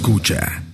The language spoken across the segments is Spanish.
Escucha.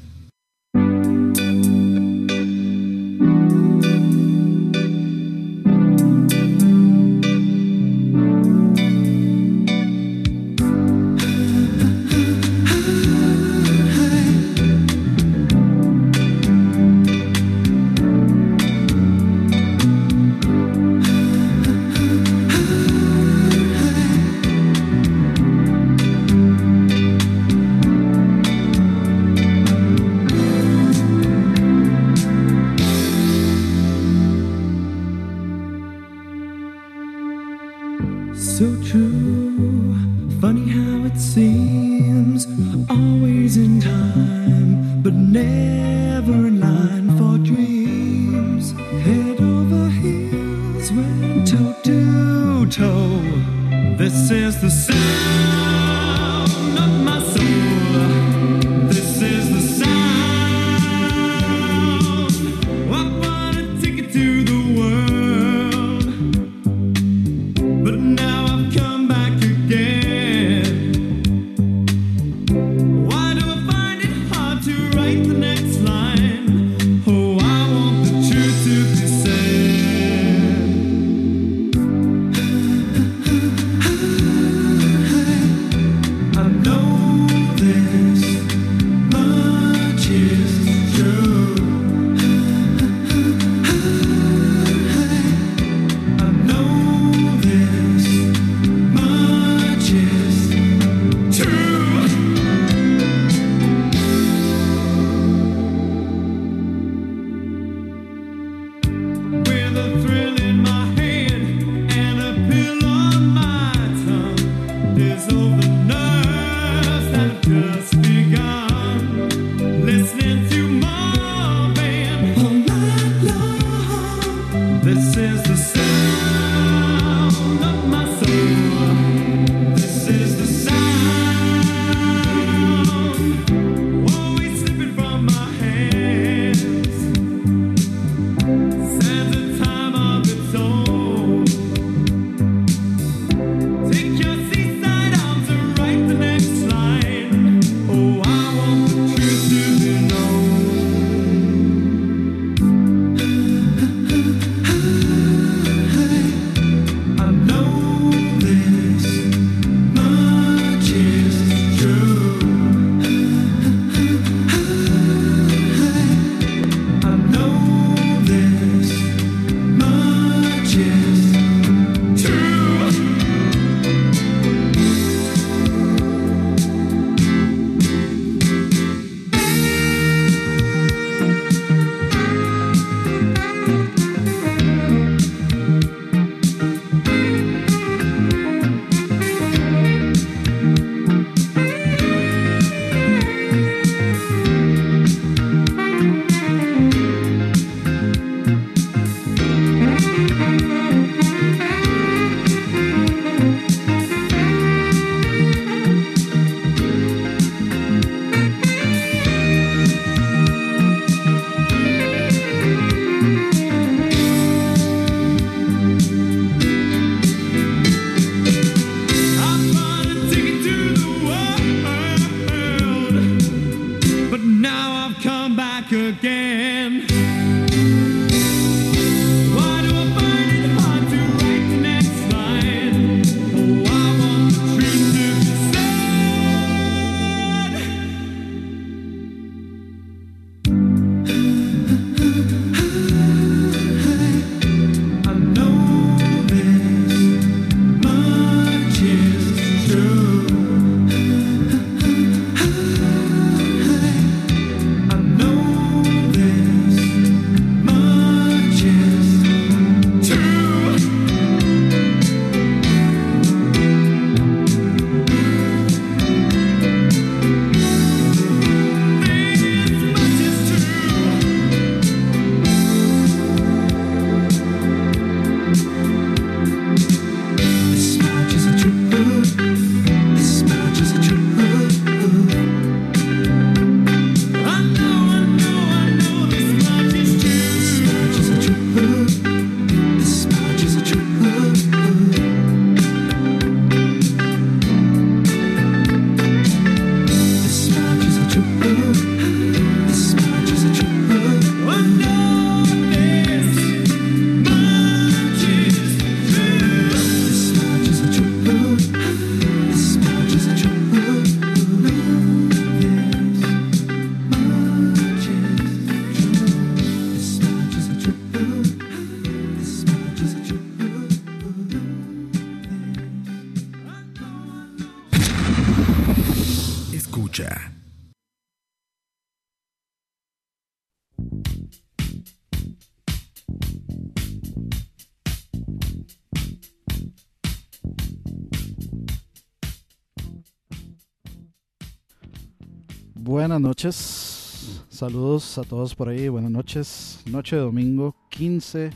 Saludos a todos por ahí, buenas noches, noche de domingo 15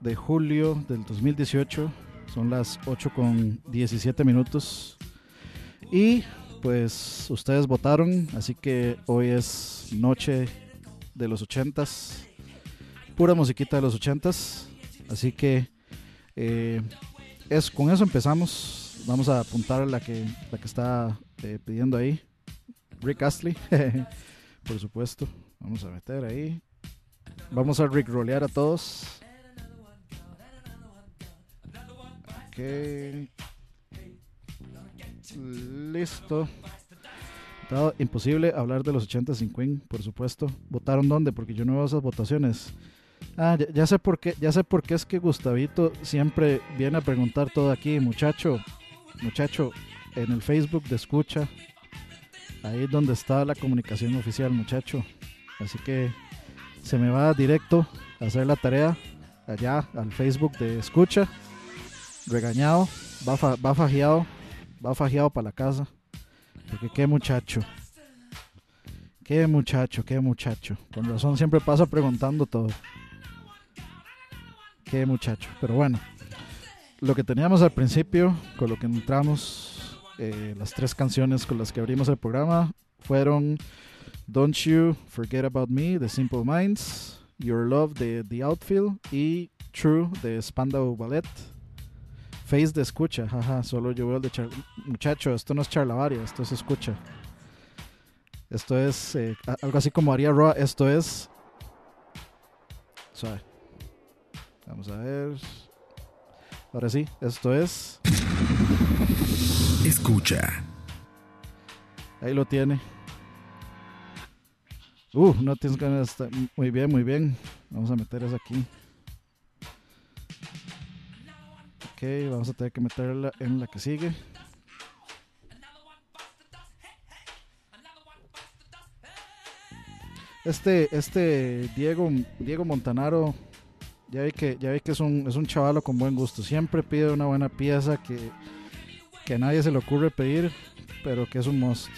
de julio del 2018, son las 8 con 17 minutos. Y pues ustedes votaron, así que hoy es noche de los 80s, pura musiquita de los 80s, así que eh, es, con eso empezamos, vamos a apuntar a la que, la que está eh, pidiendo ahí. Rick Astley, por supuesto. Vamos a meter ahí. Vamos a rickrolear a todos. Ok. Listo. Imposible hablar de los 80 sin Queen, por supuesto. ¿Votaron dónde? Porque yo no veo esas votaciones. Ah, ya, ya sé por qué, ya sé por qué es que Gustavito siempre viene a preguntar todo aquí, muchacho, muchacho, en el Facebook de escucha, Ahí es donde está la comunicación oficial, muchacho. Así que se me va directo a hacer la tarea allá al Facebook de escucha. Regañado, va, fa- va fajeado, va para la casa. Porque qué muchacho. Qué muchacho, qué muchacho. Con razón siempre pasa preguntando todo. Qué muchacho. Pero bueno, lo que teníamos al principio, con lo que entramos, eh, las tres canciones con las que abrimos el programa fueron Don't You Forget About Me de Simple Minds, Your Love de The Outfield y True de Spandau Ballet. Face de escucha, jaja, solo yo veo el de char Muchacho, esto no es charlavaria, esto es escucha. Esto es eh, algo así como haría Roa, esto es... Vamos a ver. Ahora sí, esto es... Escucha. Ahí lo tiene. Uh, no tienes ganas de estar- Muy bien, muy bien. Vamos a meter eso aquí. Ok, vamos a tener que meterla en la que sigue. Este, este Diego, Diego Montanaro, ya vi que, ya vi que es un, es un chavalo con buen gusto. Siempre pide una buena pieza que, que a nadie se le ocurre pedir, pero que es un must.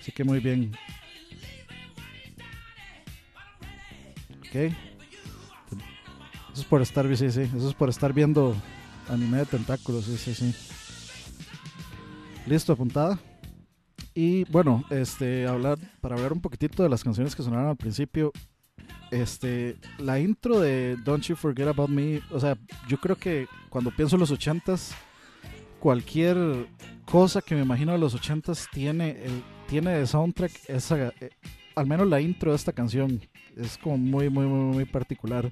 Así que muy bien. Ok. Eso es por estar, sí, sí. Eso es por estar viendo anime de tentáculos, sí, sí, sí. Listo, apuntada. Y bueno, este, hablar, para hablar un poquitito de las canciones que sonaron al principio. Este, la intro de Don't You Forget About Me, o sea, yo creo que cuando pienso en los ochentas, cualquier cosa que me imagino de los ochentas tiene, el, tiene de soundtrack esa, eh, al menos la intro de esta canción es como muy, muy, muy, muy particular.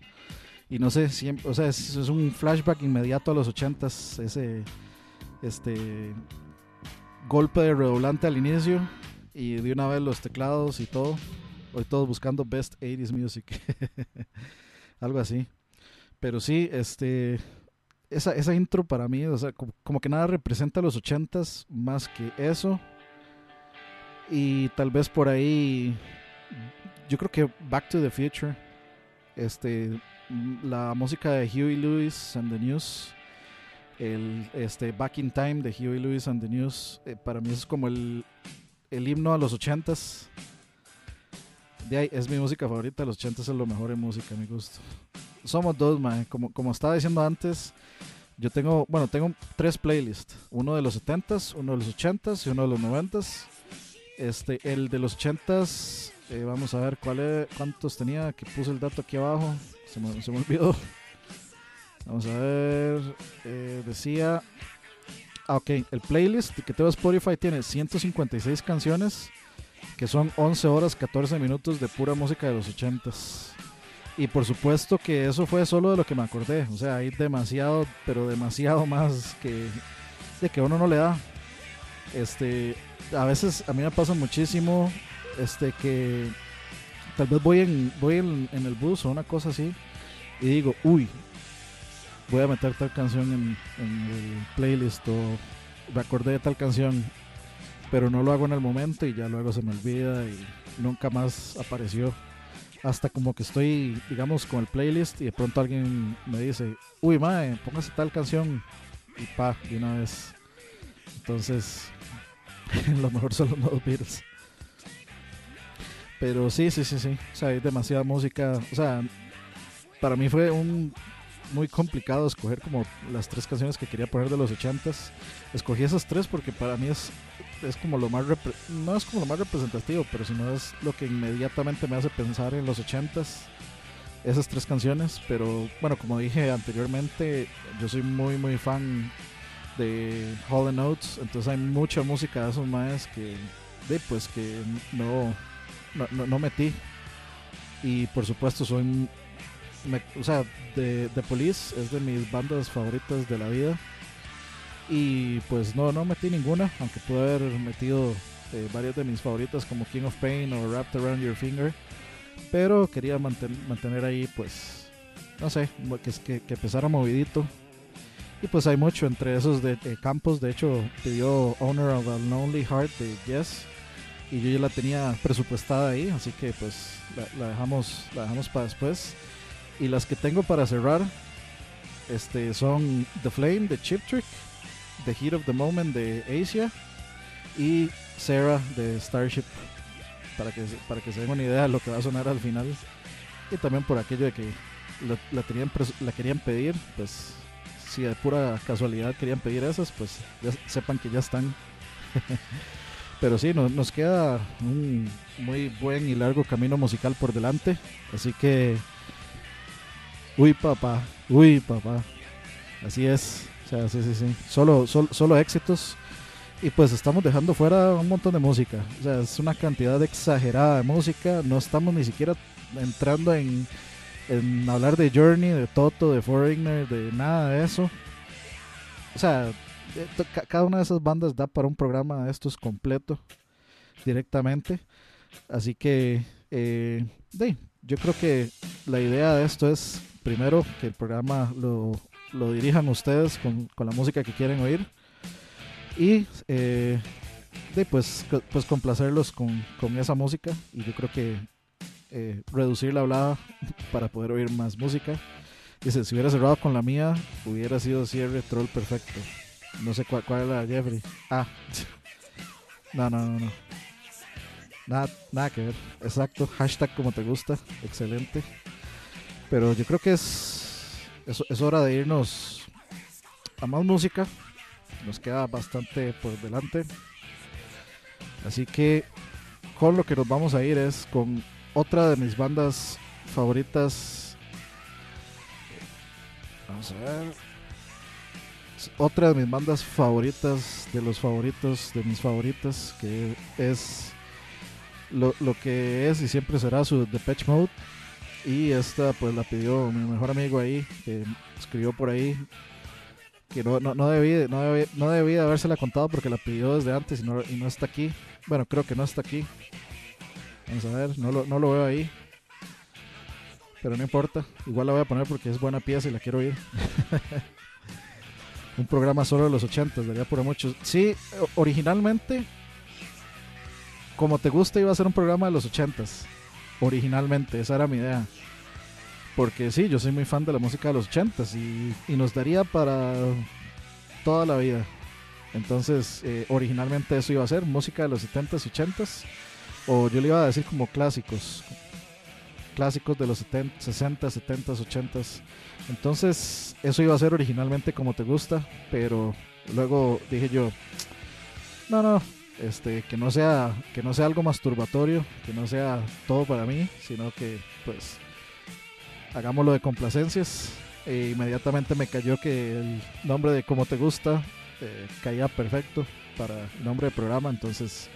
Y no sé, siempre, o sea, es, un flashback inmediato a los ochentas, ese, este, golpe de redoblante al inicio y de una vez los teclados y todo. Hoy todos buscando best 80s music. Algo así. Pero sí, este esa, esa intro para mí, o sea, como, que nada representa los 80s más que eso. Y tal vez por ahí yo creo que Back to the Future este la música de Huey Lewis and the News el este Back in Time de Huey Lewis and the News eh, para mí es como el, el himno a los ochentas de ahí es mi música favorita los ochentas es lo mejor en música mi gusto somos dos man. como como estaba diciendo antes yo tengo bueno tengo tres playlists uno de los setentas uno de los ochentas y uno de los noventas este el de los ochentas eh, vamos a ver cuál es, cuántos tenía que puse el dato aquí abajo se me, se me olvidó Vamos a ver. eh, decía. Ah, ok. El playlist que tengo en Spotify tiene 156 canciones. Que son 11 horas 14 minutos de pura música de los 80s. Y por supuesto que eso fue solo de lo que me acordé. O sea, hay demasiado, pero demasiado más que. De que uno no le da. Este. A veces a mí me pasa muchísimo. Este que. Tal vez voy en, voy en, el bus o una cosa así. Y digo, uy, voy a meter tal canción en, en el playlist o me acordé de tal canción, pero no lo hago en el momento y ya luego se me olvida y nunca más apareció. Hasta como que estoy, digamos, con el playlist y de pronto alguien me dice, uy, mae, póngase tal canción y pa, de una vez. Entonces, lo mejor son los nuevos Beatles. Pero sí, sí, sí, sí. O sea, hay demasiada música. O sea, para mí fue un muy complicado escoger como las tres canciones que quería poner de los ochentas. Escogí esas tres porque para mí es, es como lo más no es como lo más representativo, pero sino es lo que inmediatamente me hace pensar en los ochentas. Esas tres canciones, pero bueno, como dije anteriormente, yo soy muy muy fan de Hall Notes, entonces hay mucha música de esos maes que, de, pues que no, no, no metí. Y por supuesto soy me- o sea, de, The Police es de mis bandas favoritas de la vida. Y pues no, no metí ninguna, aunque pude haber metido eh, varias de mis favoritas como King of Pain o Wrapped Around Your Finger. Pero quería manten- mantener ahí, pues, no sé, que, que, que empezara movidito. Y pues hay mucho entre esos de, de Campos. De hecho, pidió Owner of a Lonely Heart de Yes. Y yo ya la tenía presupuestada ahí, así que pues la dejamos, la dejamos para después. Y las que tengo para cerrar este, son The Flame de Chip Trick, The Heat of the Moment de Asia y Sarah de Starship. Para que, para que se den una idea de lo que va a sonar al final. Y también por aquello de que la, tenían la querían pedir, pues si de pura casualidad querían pedir esas, pues sepan que ya están. Pero sí, no- nos queda un muy buen y largo camino musical por delante. Así que. Uy, papá. Uy, papá. Así es. O sea, sí, sí, sí. Solo, sol- solo éxitos. Y pues estamos dejando fuera un montón de música. O sea, es una cantidad exagerada de música. No estamos ni siquiera entrando en, en hablar de Journey, de Toto, de Foreigner, de nada de eso. O sea, eh, cada una de esas bandas da para un programa de estos completo directamente. Así que, eh, yo creo que la idea de esto es, primero, que el programa lo, lo dirijan ustedes con, con la música que quieren oír. Y, eh, pues, pues complacerlos con, con esa música. Y yo creo que eh, reducir la hablada para poder oír más música. Dice, si hubiera cerrado con la mía, hubiera sido cierre troll perfecto. No sé cuál, cuál era Jeffrey. Ah. No, no, no, no. Nada, nada que ver. Exacto. Hashtag como te gusta. Excelente. Pero yo creo que es, es, hora de irnos a más música. Nos queda bastante por delante. Así que con lo que nos vamos a ir es con otra de mis bandas favoritas. Vamos a ver. Otra de mis bandas favoritas, de los favoritos, de mis favoritas, que es lo, lo que es y siempre será su Depeche Mode. Y esta pues la pidió mi mejor amigo ahí, que escribió por ahí, que no, no, no, debí, no, no debí de habérsela contado porque la pidió desde antes y no, y no está aquí. Bueno, creo que no está aquí. Vamos a ver, no lo, no lo veo ahí. Pero no importa, igual la voy a poner porque es buena pieza y la quiero oír. Un programa solo de los 80, daría por muchos. Sí, originalmente, como te gusta, iba a ser un programa de los 80 Originalmente, esa era mi idea. Porque sí, yo soy muy fan de la música de los 80 y, y nos daría para toda la vida. Entonces, eh, originalmente eso iba a ser música de los 70s y 80s. O yo le iba a decir como clásicos. Clásicos de los 70, 60, 70s, 80s. Entonces, eso iba a ser originalmente como te gusta. Pero luego dije yo, no, no, este, que no sea, que no sea algo masturbatorio, que no sea todo para mí, sino que pues hagámoslo de complacencias. E inmediatamente me cayó que el nombre de como te gusta eh, caía perfecto para el nombre del programa, entonces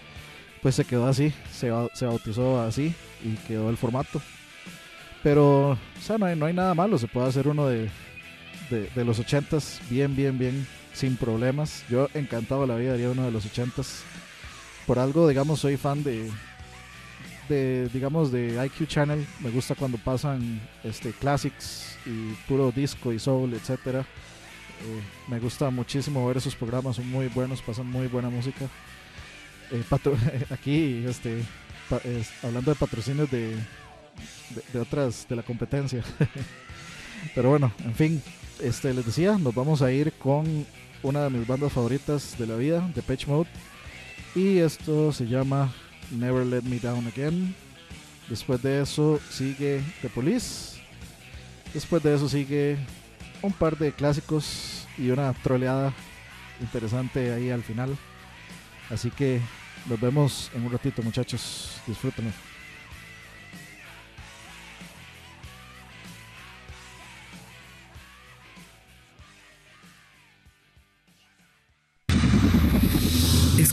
pues se quedó así, se, se bautizó así y quedó el formato. Pero, o no hay, nada malo, se puede hacer uno de, de, de los ochentas bien, bien, bien, sin problemas. Yo encantado la vida haría uno de los ochentas. Por algo, digamos, soy fan de, de digamos, de IQ Channel. Me gusta cuando pasan este, classics y puro disco y soul, etcétera. Eh, me gusta muchísimo ver esos programas, son muy buenos, pasan muy buena música. Eh, aquí, este, hablando de patrocinios de, de, de otras, de la competencia. Pero bueno, en fin, este, les decía, nos vamos a ir con una de mis bandas favoritas de la vida, Depeche Mode. Y esto se llama Never Let Me Down Again. Después de eso sigue The Police. Después de eso sigue un par de clásicos y una troleada interesante ahí al final. Así que nos vemos en un ratito, muchachos. Disfrútenlo.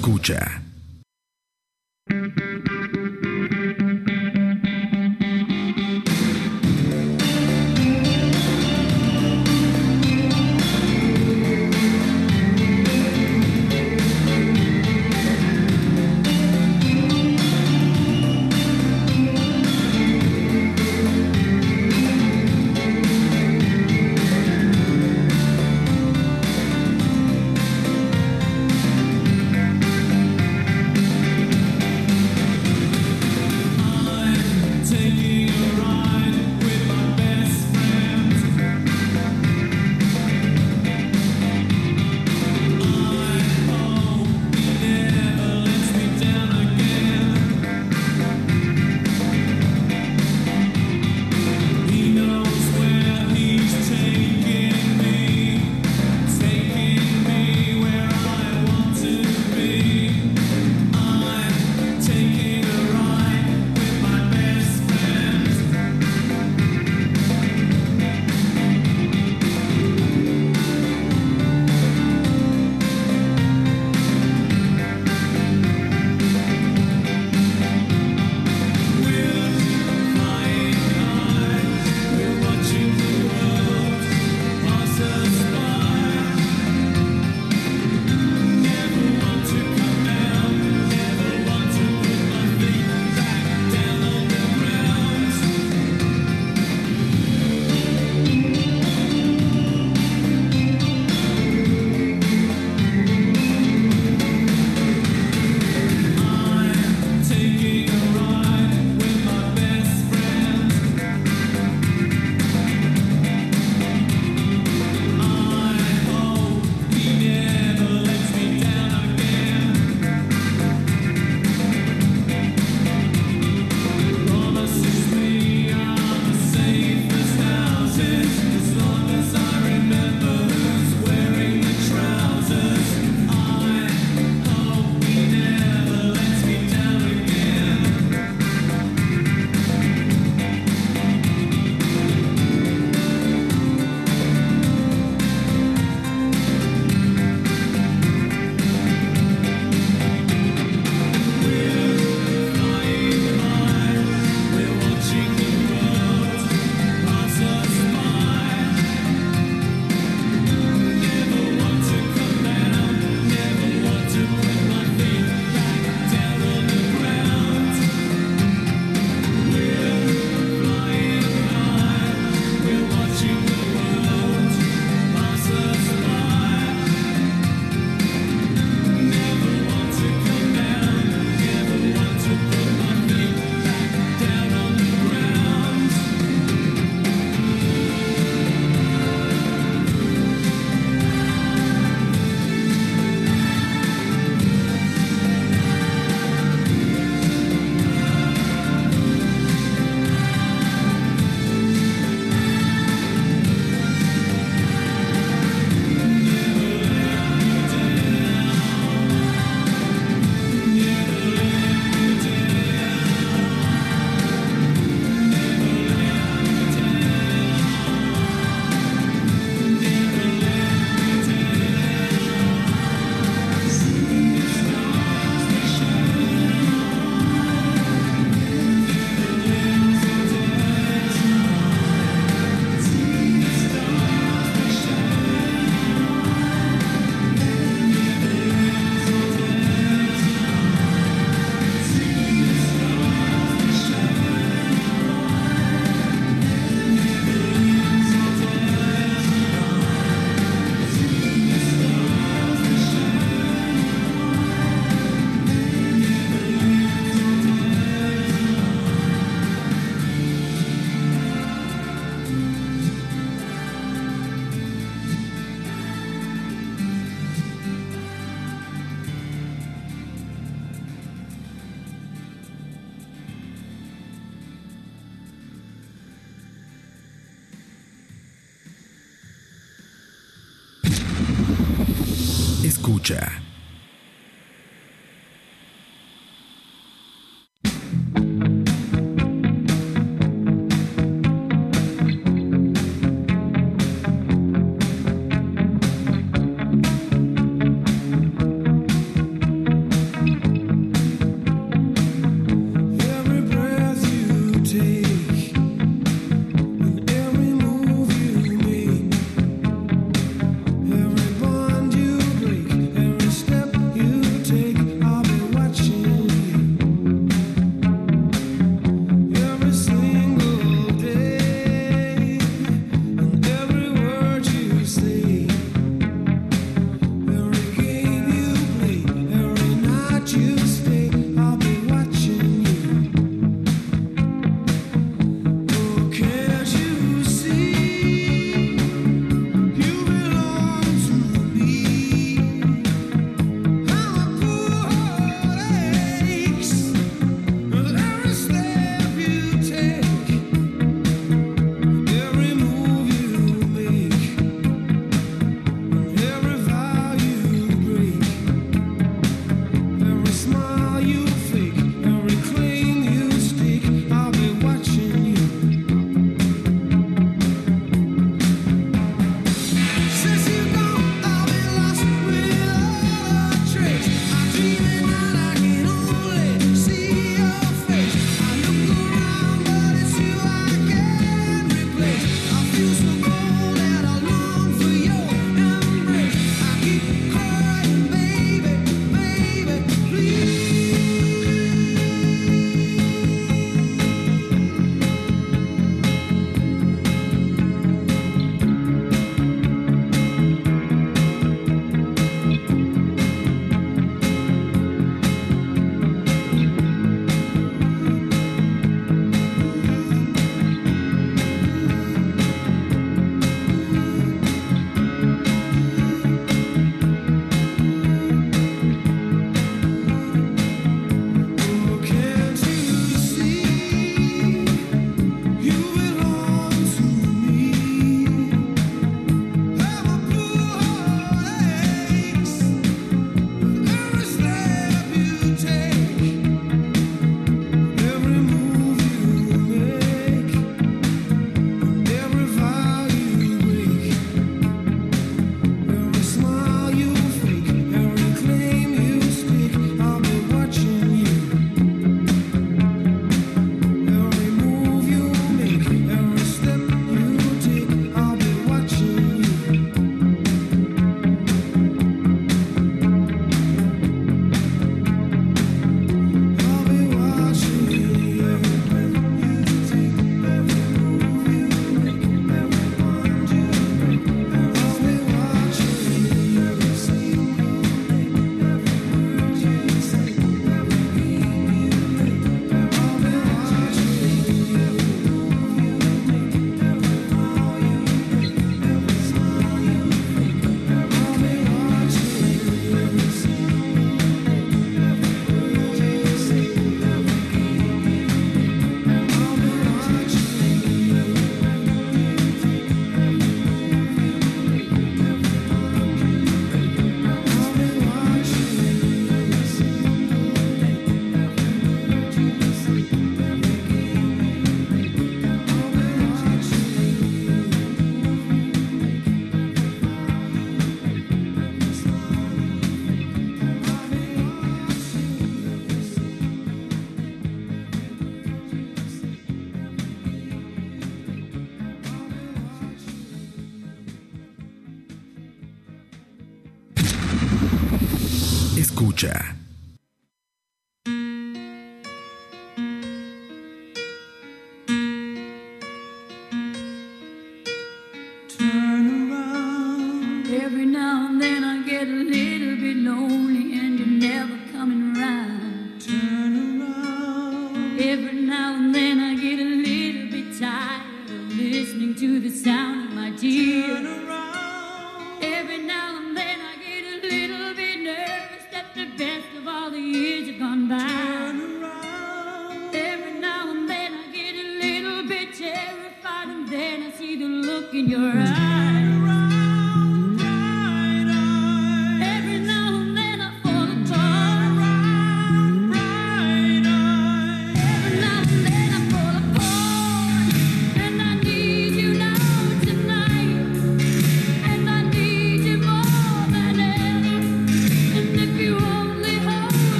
Escucha.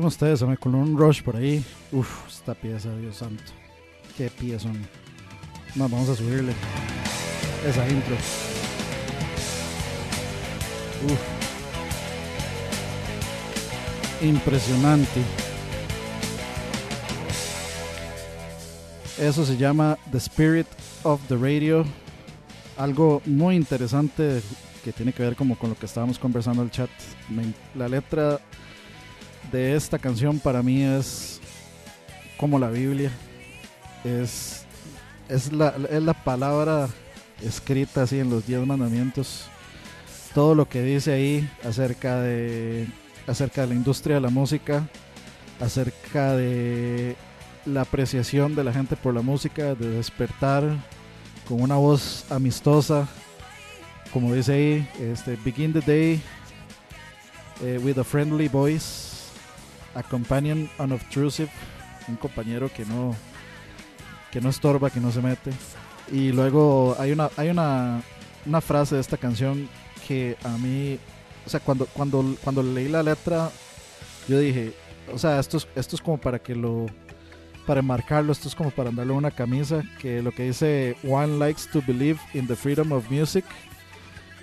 Oigan ustedes, me coló un rush por ahí. Uf, esta pieza, Dios santo. Qué pieza son. No, vamos a subirle esa intro. Uf. Impresionante. Eso se llama The Spirit of the Radio. Algo muy interesante que tiene que ver como con lo que estábamos conversando en el chat. La letra de esta canción para mí es como la Biblia. Es, es, la, es la palabra escrita así en los diez mandamientos. Todo lo que dice ahí acerca de, acerca de la industria de la música, acerca de la apreciación de la gente por la música, de despertar con una voz amistosa, como dice ahí, este, begin the day eh, with a friendly voice, a companion unobtrusive, un compañero que no que no estorba, que no se mete. Y luego hay una hay una, una frase de esta canción que a mí, o sea, cuando cuando cuando leí la letra yo dije, o sea, esto es, esto es como para que lo para marcarlo, esto es como para andarle una camisa que lo que dice one likes to believe in the freedom of music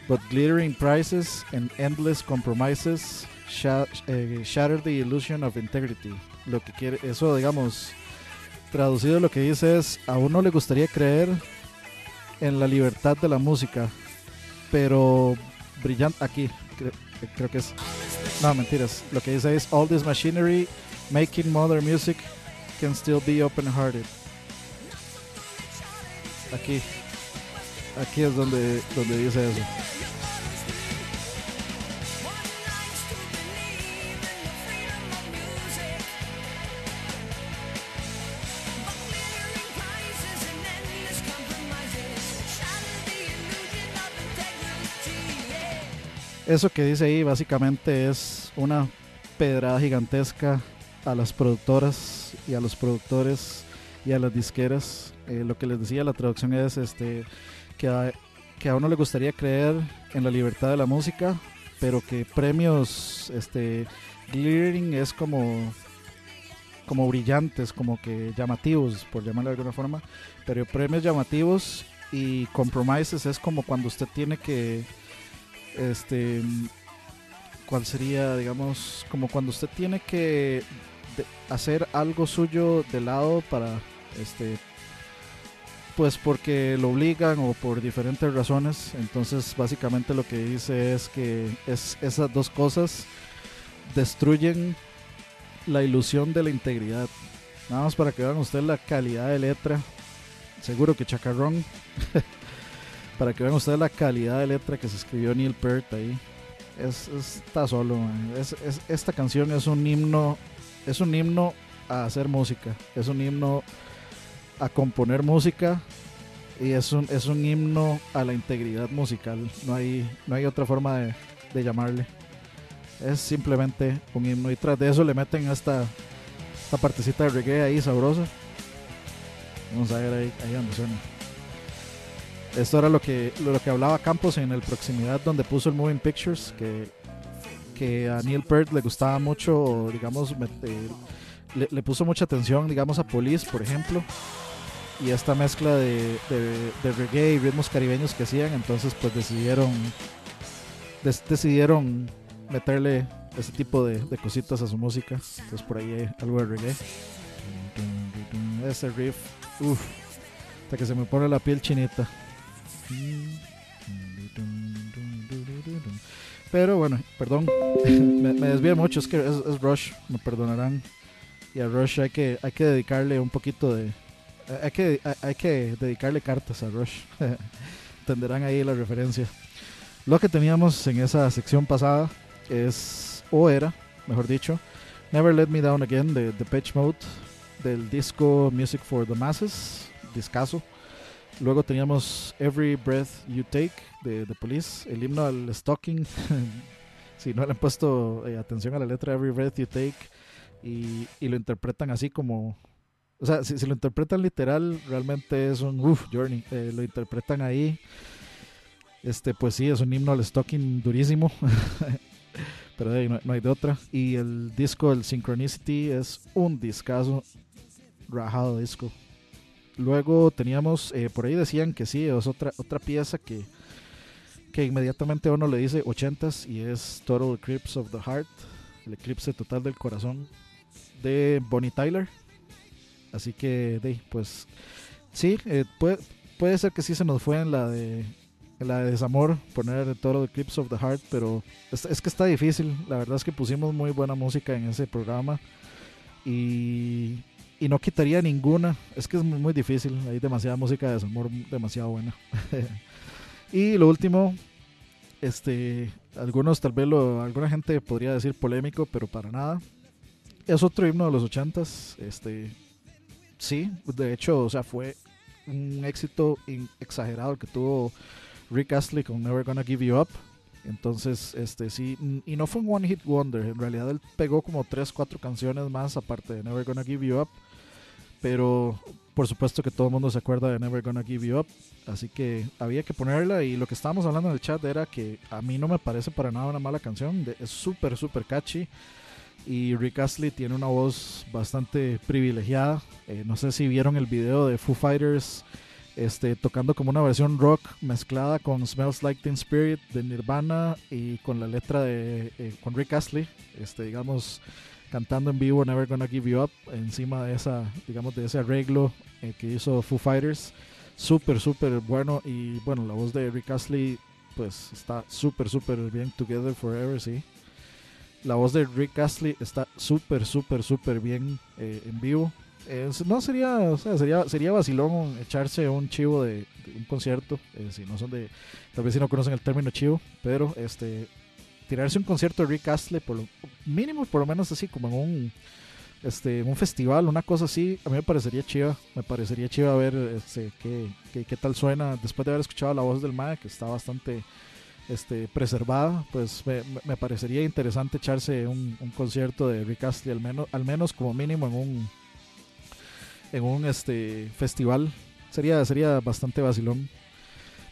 but glittering prices and endless compromises shatter the illusion of integrity. Lo que quiere, eso digamos, traducido lo que dice es, a uno le gustaría creer en la libertad de la música, pero brillante, aquí, cre- eh, creo que es, no, mentiras, lo que dice es, all this machinery making modern music can still be open-hearted. Aquí, aquí es donde, donde dice eso. Eso que dice ahí básicamente es una pedrada gigantesca a las productoras y a los productores y a las disqueras. Eh, lo que les decía, la traducción es este que a, que a uno le gustaría creer en la libertad de la música, pero que premios este glittering es como como brillantes, como que llamativos, por llamarlo de alguna forma, pero premios llamativos y compromises es como cuando usted tiene que este cuál sería digamos como cuando usted tiene que hacer algo suyo de lado para este pues porque lo obligan o por diferentes razones entonces básicamente lo que dice es que es esas dos cosas destruyen la ilusión de la integridad. Nada más para que vean ustedes la calidad de letra. Seguro que chacarrón para que vean ustedes la calidad de letra que se escribió Neil Peart ahí. Es, es- está solo, esta canción es un himno, es un himno a hacer música, es un himno a componer música y es un, es un himno a la integridad musical. No hay, no hay otra forma de, de llamarle. Es simplemente un himno y tras de eso le meten esta, esta partecita de reggae ahí sabrosa. Vamos a ver ahí, ahí donde suena. Esto era lo que, lo que hablaba Campos en el proximidad donde puso el Moving Pictures, que, que a Neil Peart le gustaba mucho, digamos, eh, le, le puso mucha atención, digamos, a Police, por ejemplo, y esta mezcla de, de- reggae y ritmos caribeños que hacían, entonces pues decidieron, decidieron meterle ese tipo de, de cositas a su música, entonces por ahí hay algo de reggae. Ese riff, uff, hasta que se me pone la piel chinita. Pero bueno, perdón, me, me mucho, es que es, Rush, me perdonarán. Y a Rush hay que, hay que dedicarle un poquito de... Hay que, hay- que dedicarle cartas a Rush. Entenderán ahí la referencia. Lo que teníamos en esa sección pasada es, o era, mejor dicho, Never Let Me Down Again de Pitch Mode del disco Music for the Masses, discaso. Luego teníamos Every Breath You Take de The Police, el himno al stalking. si no le han puesto eh, atención a la letra Every Breath You Take y, lo interpretan así como... O sea, si, lo interpretan literal, realmente es un uff, journey. Eh, lo interpretan ahí Este, pues sí, es un himno al stalking durísimo. Pero no hay de otra. Y el disco, el Synchronicity, es un discazo. Rajado disco. Luego teníamos, eh, por ahí decían que sí, es otra, otra pieza que, que inmediatamente uno le dice 80s y es Total Eclipse of the Heart, el eclipse total del corazón de Bonnie Tyler. Así que, pues sí, eh, puede, puede ser que sí se nos fue en la de en la de desamor poner Total Eclipse of the Heart, pero es, es que está difícil. La verdad es que pusimos muy buena música en ese programa y, y no quitaría ninguna. Es que es muy, difícil. Hay demasiada música de desamor demasiado buena. y lo último, este, algunos tal vez lo, alguna gente podría decir polémico, pero para nada. Es otro himno de los ochentas. Este, sí, de hecho, o sea, fue un éxito exagerado que tuvo Rick Astley con Never Gonna Give You Up. Entonces, este sí, y no fue un one hit wonder, en realidad él pegó como 3, 4 canciones más aparte de Never Gonna Give You Up, pero por supuesto que todo el mundo se acuerda de Never Gonna Give You Up, así que había que ponerla y lo que estábamos hablando en el chat era que a mí no me parece para nada una mala canción, es súper, súper catchy y Rick Astley tiene una voz bastante privilegiada, Eh, no sé si vieron el video de Foo Fighters este, tocando como una versión rock mezclada con Smells Like Teen Spirit de Nirvana y con la letra de eh, con Rick Astley, este, digamos, cantando en vivo Never Gonna Give You Up encima de esa, digamos, de ese arreglo eh, que hizo Foo Fighters, súper, súper bueno y bueno, la voz de Rick Astley pues está súper, súper bien Together Forever, sí. La voz de Rick Astley está súper, súper, súper bien eh, en vivo. Eh, no sería, o sea, sería, sería vacilón echarse un chivo de, un concierto, eh, si no son de, tal vez si no conocen el término chivo, pero este, tirarse un concierto de Rick Astley, por lo mínimo, por lo menos así, como en un, este, un festival, una cosa así, a mí me parecería chiva, me parecería chiva ver este, qué, qué, qué tal suena, después de haber escuchado la voz del MAE, que está bastante este, preservada, pues me, parecería interesante echarse un, un concierto de Rick Astley, al menos, al menos como mínimo en un en un este festival. Sería sería bastante vacilón.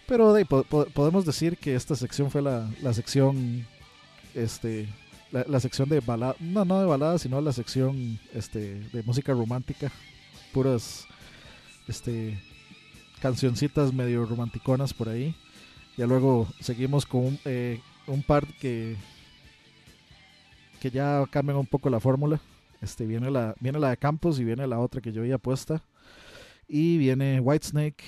Pero de, po- podemos decir que esta sección fue la, la sección este la, sección de balada no no de balada sino la sección este de música romántica puras este cancioncitas medio romanticonas por ahí ya luego seguimos con un, eh, un que que ya cambian un poco la fórmula este, viene, la, viene la de Campos y viene la otra que yo había puesta. Y viene Whitesnake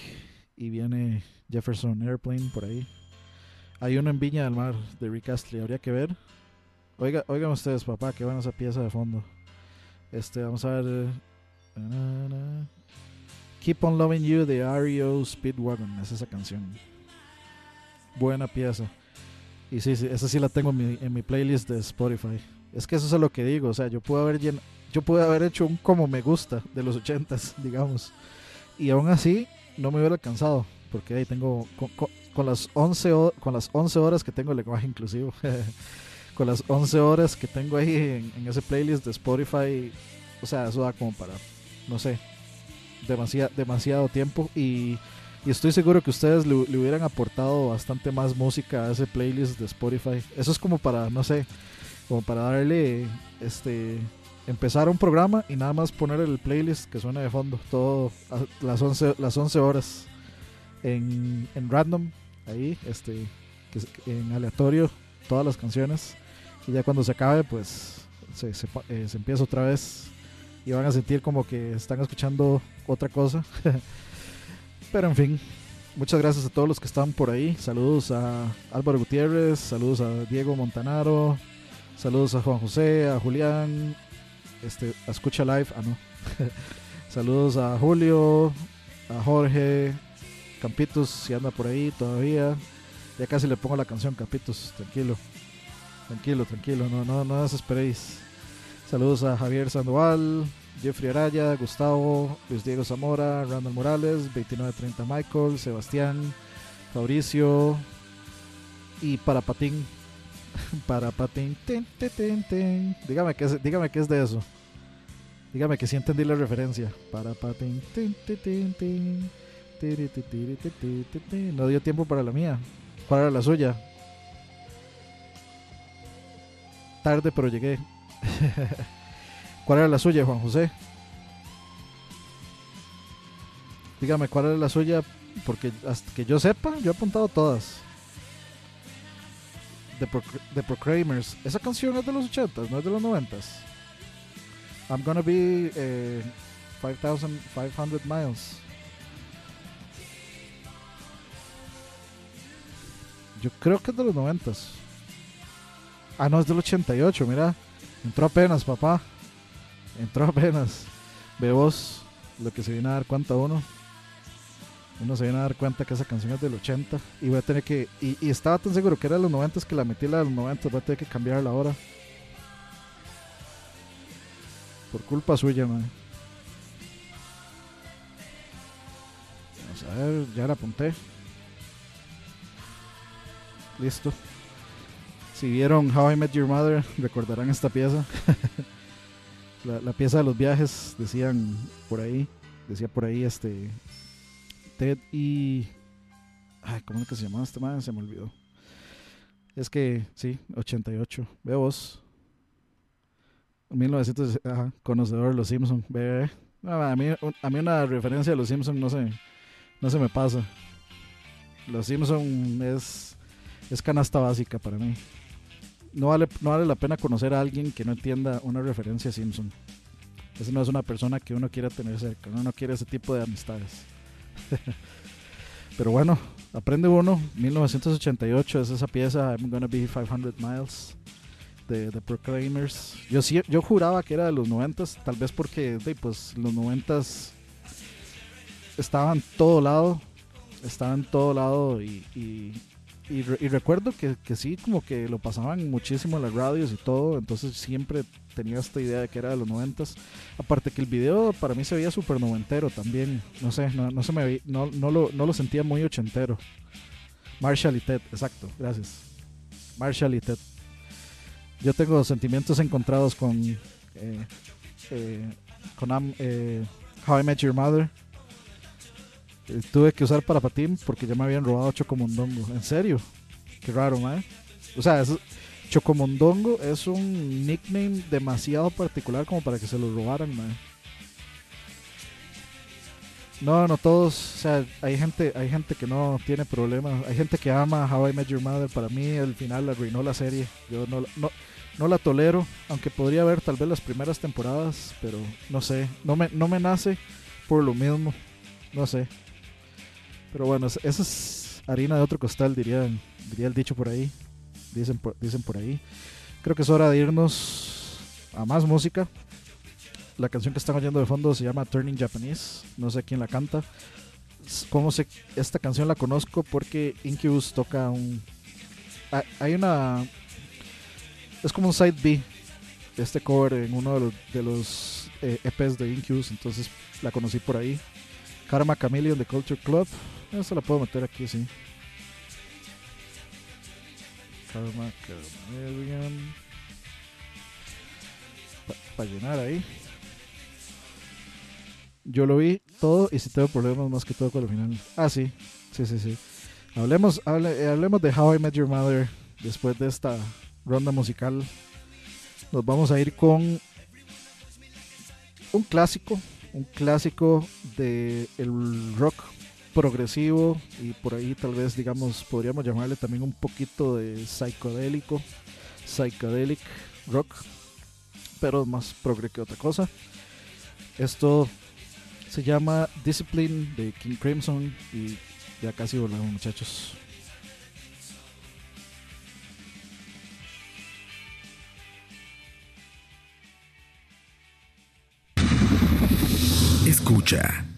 y viene Jefferson Airplane por ahí. Hay uno en Viña del Mar de Rick Astley, habría que ver. Oiga, oigan ustedes, papá, que van esa pieza de fondo. Este, vamos a ver. eh. Keep on Loving You de REO Speedwagon, es esa canción. Buena pieza. Y sí, sí, esa sí la tengo en mi, en mi playlist de Spotify. Es que eso es lo que digo, o sea, yo pude haber llen- yo pude haber hecho un como me gusta de los ochentas, digamos. Y aún así no me hubiera alcanzado, porque ahí tengo con las 11 ho- con las 11 horas que tengo el lenguaje inclusivo. con las 11 horas que tengo ahí en, ese playlist de Spotify, o sea, eso da como para no sé, demasiado demasiado tiempo y y estoy seguro que ustedes le, hubieran aportado bastante más música a ese playlist de Spotify. Eso es como para, no sé, como para darle, este, empezar un programa y nada más poner el playlist que suena de fondo, todo las 11, las 11 horas en, en random, ahí, este, que, en aleatorio, todas las canciones. Y ya cuando se acabe, pues se, se, eh, empieza otra vez y van a sentir como que están escuchando otra cosa. Pero en fin, muchas gracias a todos los que están por ahí. Saludos a Álvaro Gutiérrez, saludos a Diego Montanaro, saludos a Juan José, a Julián, este, a Escucha Live, ah no. saludos a Julio, a Jorge, Campitos, si anda por ahí todavía. Ya casi le pongo la canción, Campitos, tranquilo. Tranquilo, tranquilo, no, no, no desesperéis. Saludos a Javier Sandoval, Jeffrey Araya, Gustavo, Luis Diego Zamora, Randall Morales, 2930 Michael, Sebastián, Fabricio y para Patín. Para Patín. tin, tin, tin. Dígame que es, dígame que es de eso. Dígame que sí entendí la referencia. Para Patín. No dio tiempo para la mía. ¿Cuál era la suya? Tarde, pero llegué. ¿Cuál era la suya, Juan José? Dígame, ¿cuál era la suya? Porque hasta que yo sepa, yo he apuntado todas. The, Proc- The Proclaimers. Esa canción es de los 80s, no es de los 90s. I'm gonna be eh, 5,500 miles. Yo creo que es de los 90s. Ah, no, es del 88, mira. Entró apenas, papá. Entró apenas. Ve vos lo que se viene a dar cuenta uno. Uno se viene a dar cuenta que esa canción es del 80. Y voy a tener que. Y, y estaba tan seguro que era de los 90 que la metí la de los 90. Voy a tener que cambiarla ahora. Por culpa suya, man. Vamos a ver, ya la apunté. Listo. Si vieron How I Met Your Mother, recordarán esta pieza. la, la pieza de los viajes, decían por ahí. Decía por ahí este. Ted y. Ay, ¿cómo es que se llamaba este man? Se me olvidó. Es que, sí, 88. Ve vos. 1900, ajá, conocedor de los Simpsons. Ve, a, mí, a mí una referencia de los Simpsons no se, no se me pasa. Los Simpsons es, es canasta básica para mí. No vale, no vale la pena conocer a alguien que no entienda una referencia a Simpson. Esa no es una persona que uno quiera tener cerca. Uno no quiere ese tipo de amistades. Pero bueno, aprende uno. 1988 es esa pieza I'm Gonna Be 500 Miles de The Proclaimers. Yo, yo juraba que era de los 90 tal vez porque pues, los 90 estaban todo lado. Estaban todo lado y, y re- y recuerdo que, que sí, como que lo pasaban muchísimo las radios y todo. Entonces siempre tenía esta idea de que era de los 90 Aparte que el video para mí se veía súper noventero también. No sé, no, no se me vi- no, no, lo, no lo sentía muy ochentero. Marshall y Ted, exacto, gracias. Marshall y Ted. Yo tengo sentimientos encontrados con eh, eh, con eh, How I Met Your Mother. Eh, tuve que usar para patín porque ya me habían robado Chocomondongo. ¿En serio? Qué raro, ¿eh? O sea, Chocomondongo es un nickname demasiado particular como para que se lo robaran, mae. No, no todos, o sea, hay gente, hay gente que no tiene problemas, hay gente que ama How I Met Your Mother, para mí el final arruinó la serie, yo no, no, no la tolero, aunque podría ver tal vez las primeras temporadas, pero no sé, no me, no me nace por lo mismo, no sé. Pero bueno, es- esa es harina de otro costal, diría, diría el dicho por ahí, dicen por, dicen por ahí. Creo que es hora de irnos a más música. La canción que están oyendo de fondo se llama Turning Japanese. No sé quién la canta. ¿Cómo sé? Esta canción la conozco porque Incubus toca un. ha- Hay una. Es como un side B. Este cover en uno de los, los eh, EPs de Incubus. Entonces la conocí por ahí. Karma Chameleon de Culture Club. Esta la puedo meter aquí, sí. Karma Chameleon. Para llenar ahí. Yo lo vi todo y si tengo problemas más que todo con el final. Ah, sí. Sí, sí, sí. Hablemos, hable- eh, hablemos de How I Met Your Mother después de esta ronda musical. Nos vamos a ir con un clásico, un clásico de el rock progresivo y por ahí tal vez digamos podríamos llamarle también un poquito de psicodélico, psychedelic rock, pero más progre que otra cosa. Esto se llama Discipline de King Crimson y ya casi volvemos muchachos. Escucha.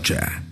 Escucha.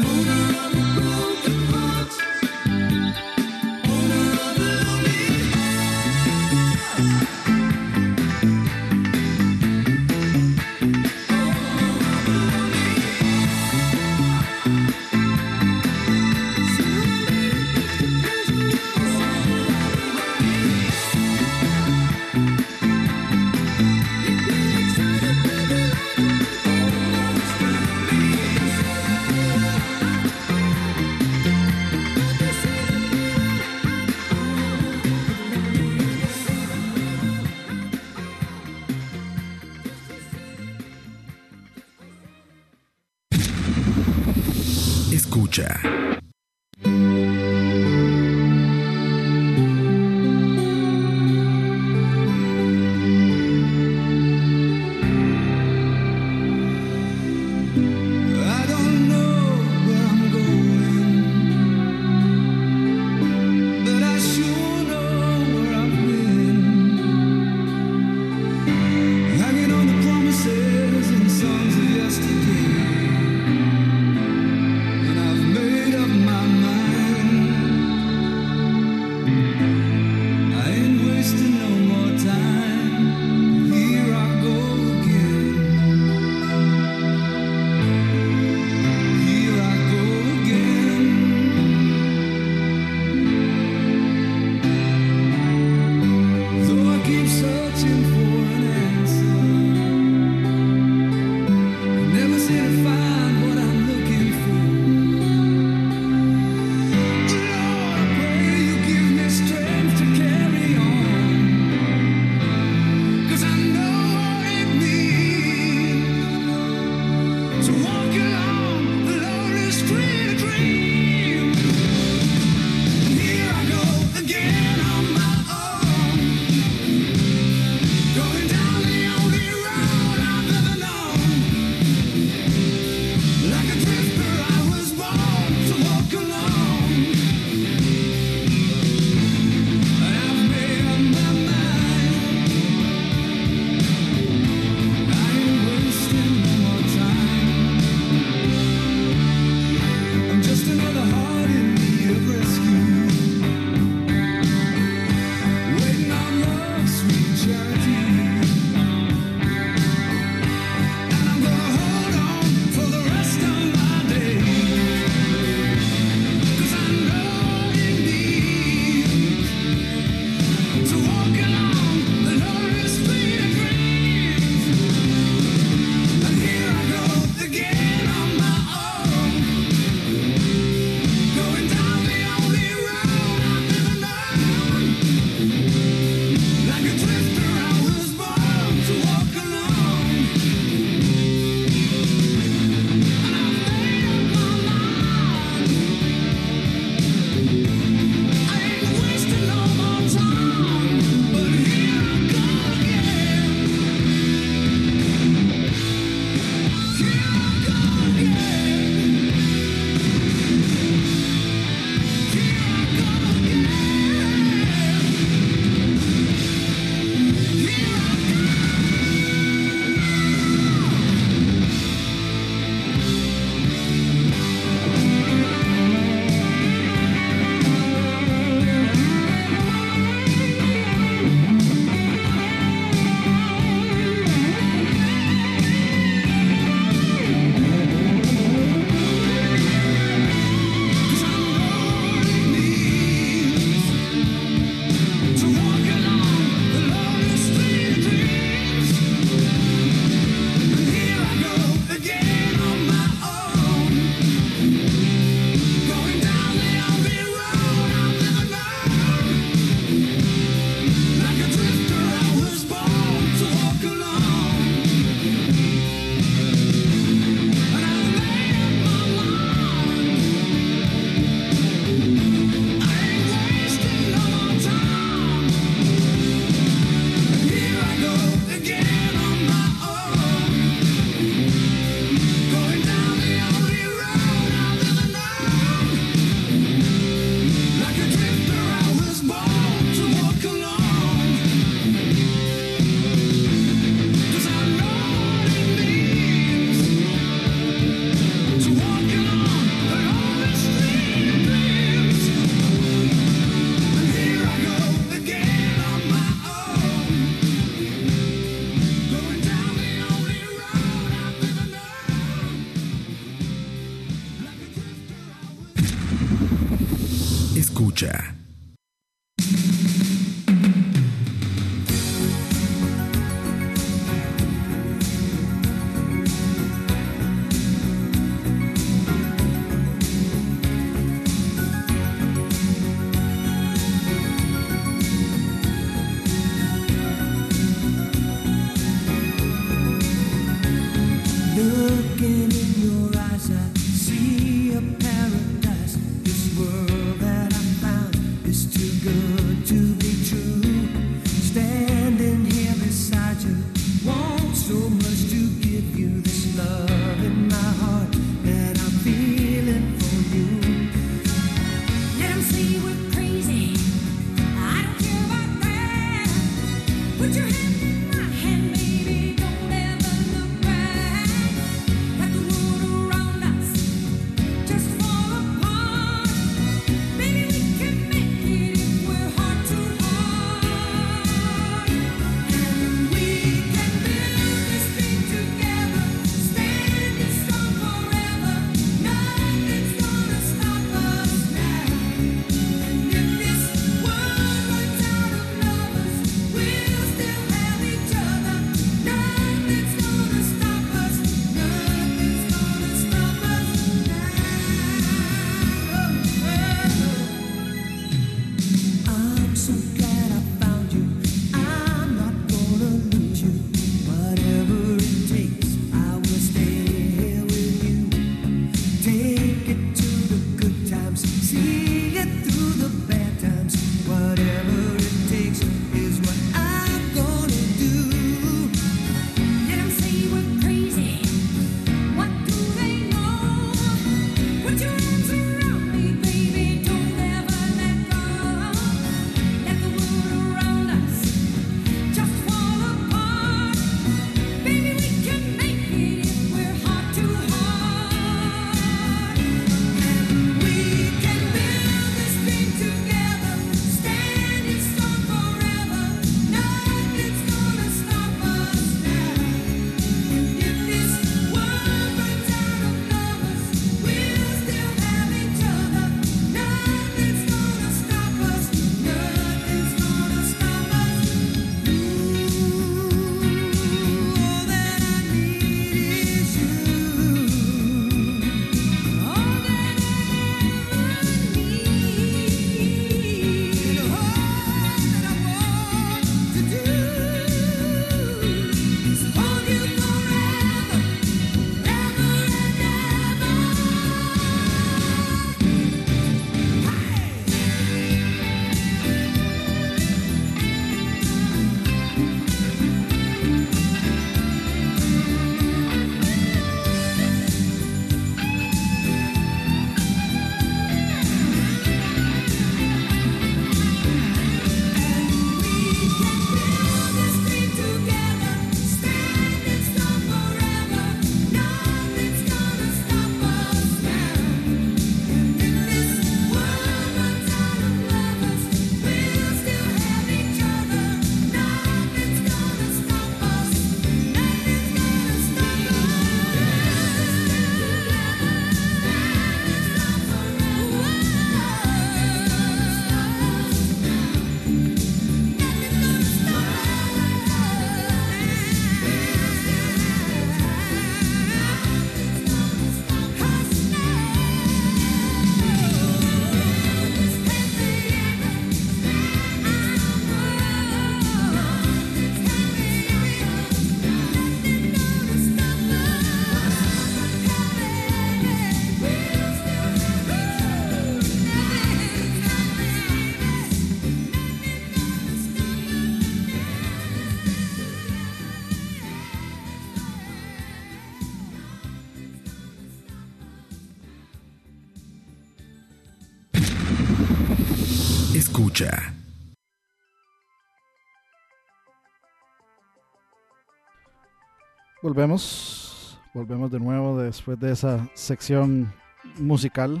volvemos. Volvemos de nuevo después de esa sección musical.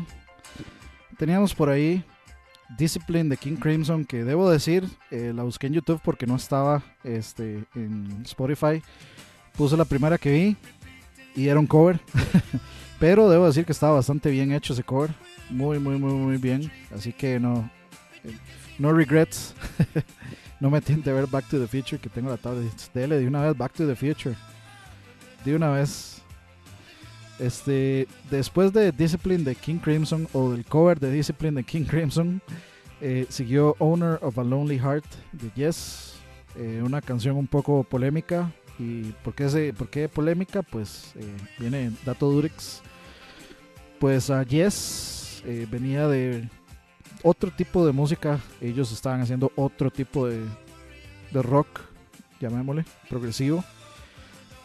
Teníamos por ahí Discipline de King Crimson, que debo decir, eh, la busqué en YouTube porque no estaba este, en Spotify. Puse la primera que vi y era un cover. Pero debo decir que estaba bastante bien hecho ese cover. Muy, muy, muy, muy bien. Así que no, eh, no regrets. no me tiente ver Back to the Future, que tengo la tablet. Dele de una vez Back to the Future. De una vez. Este, después de Discipline de King Crimson o del cover de Discipline de King Crimson, eh, siguió Owner of a Lonely Heart de Yes, eh, una canción un poco polémica. ¿Y por qué, se- por polémica? Pues eh, viene Dato Durex. Pues a Yes venía de otro tipo de música. Ellos estaban haciendo otro tipo de, de rock, llamémosle, progresivo.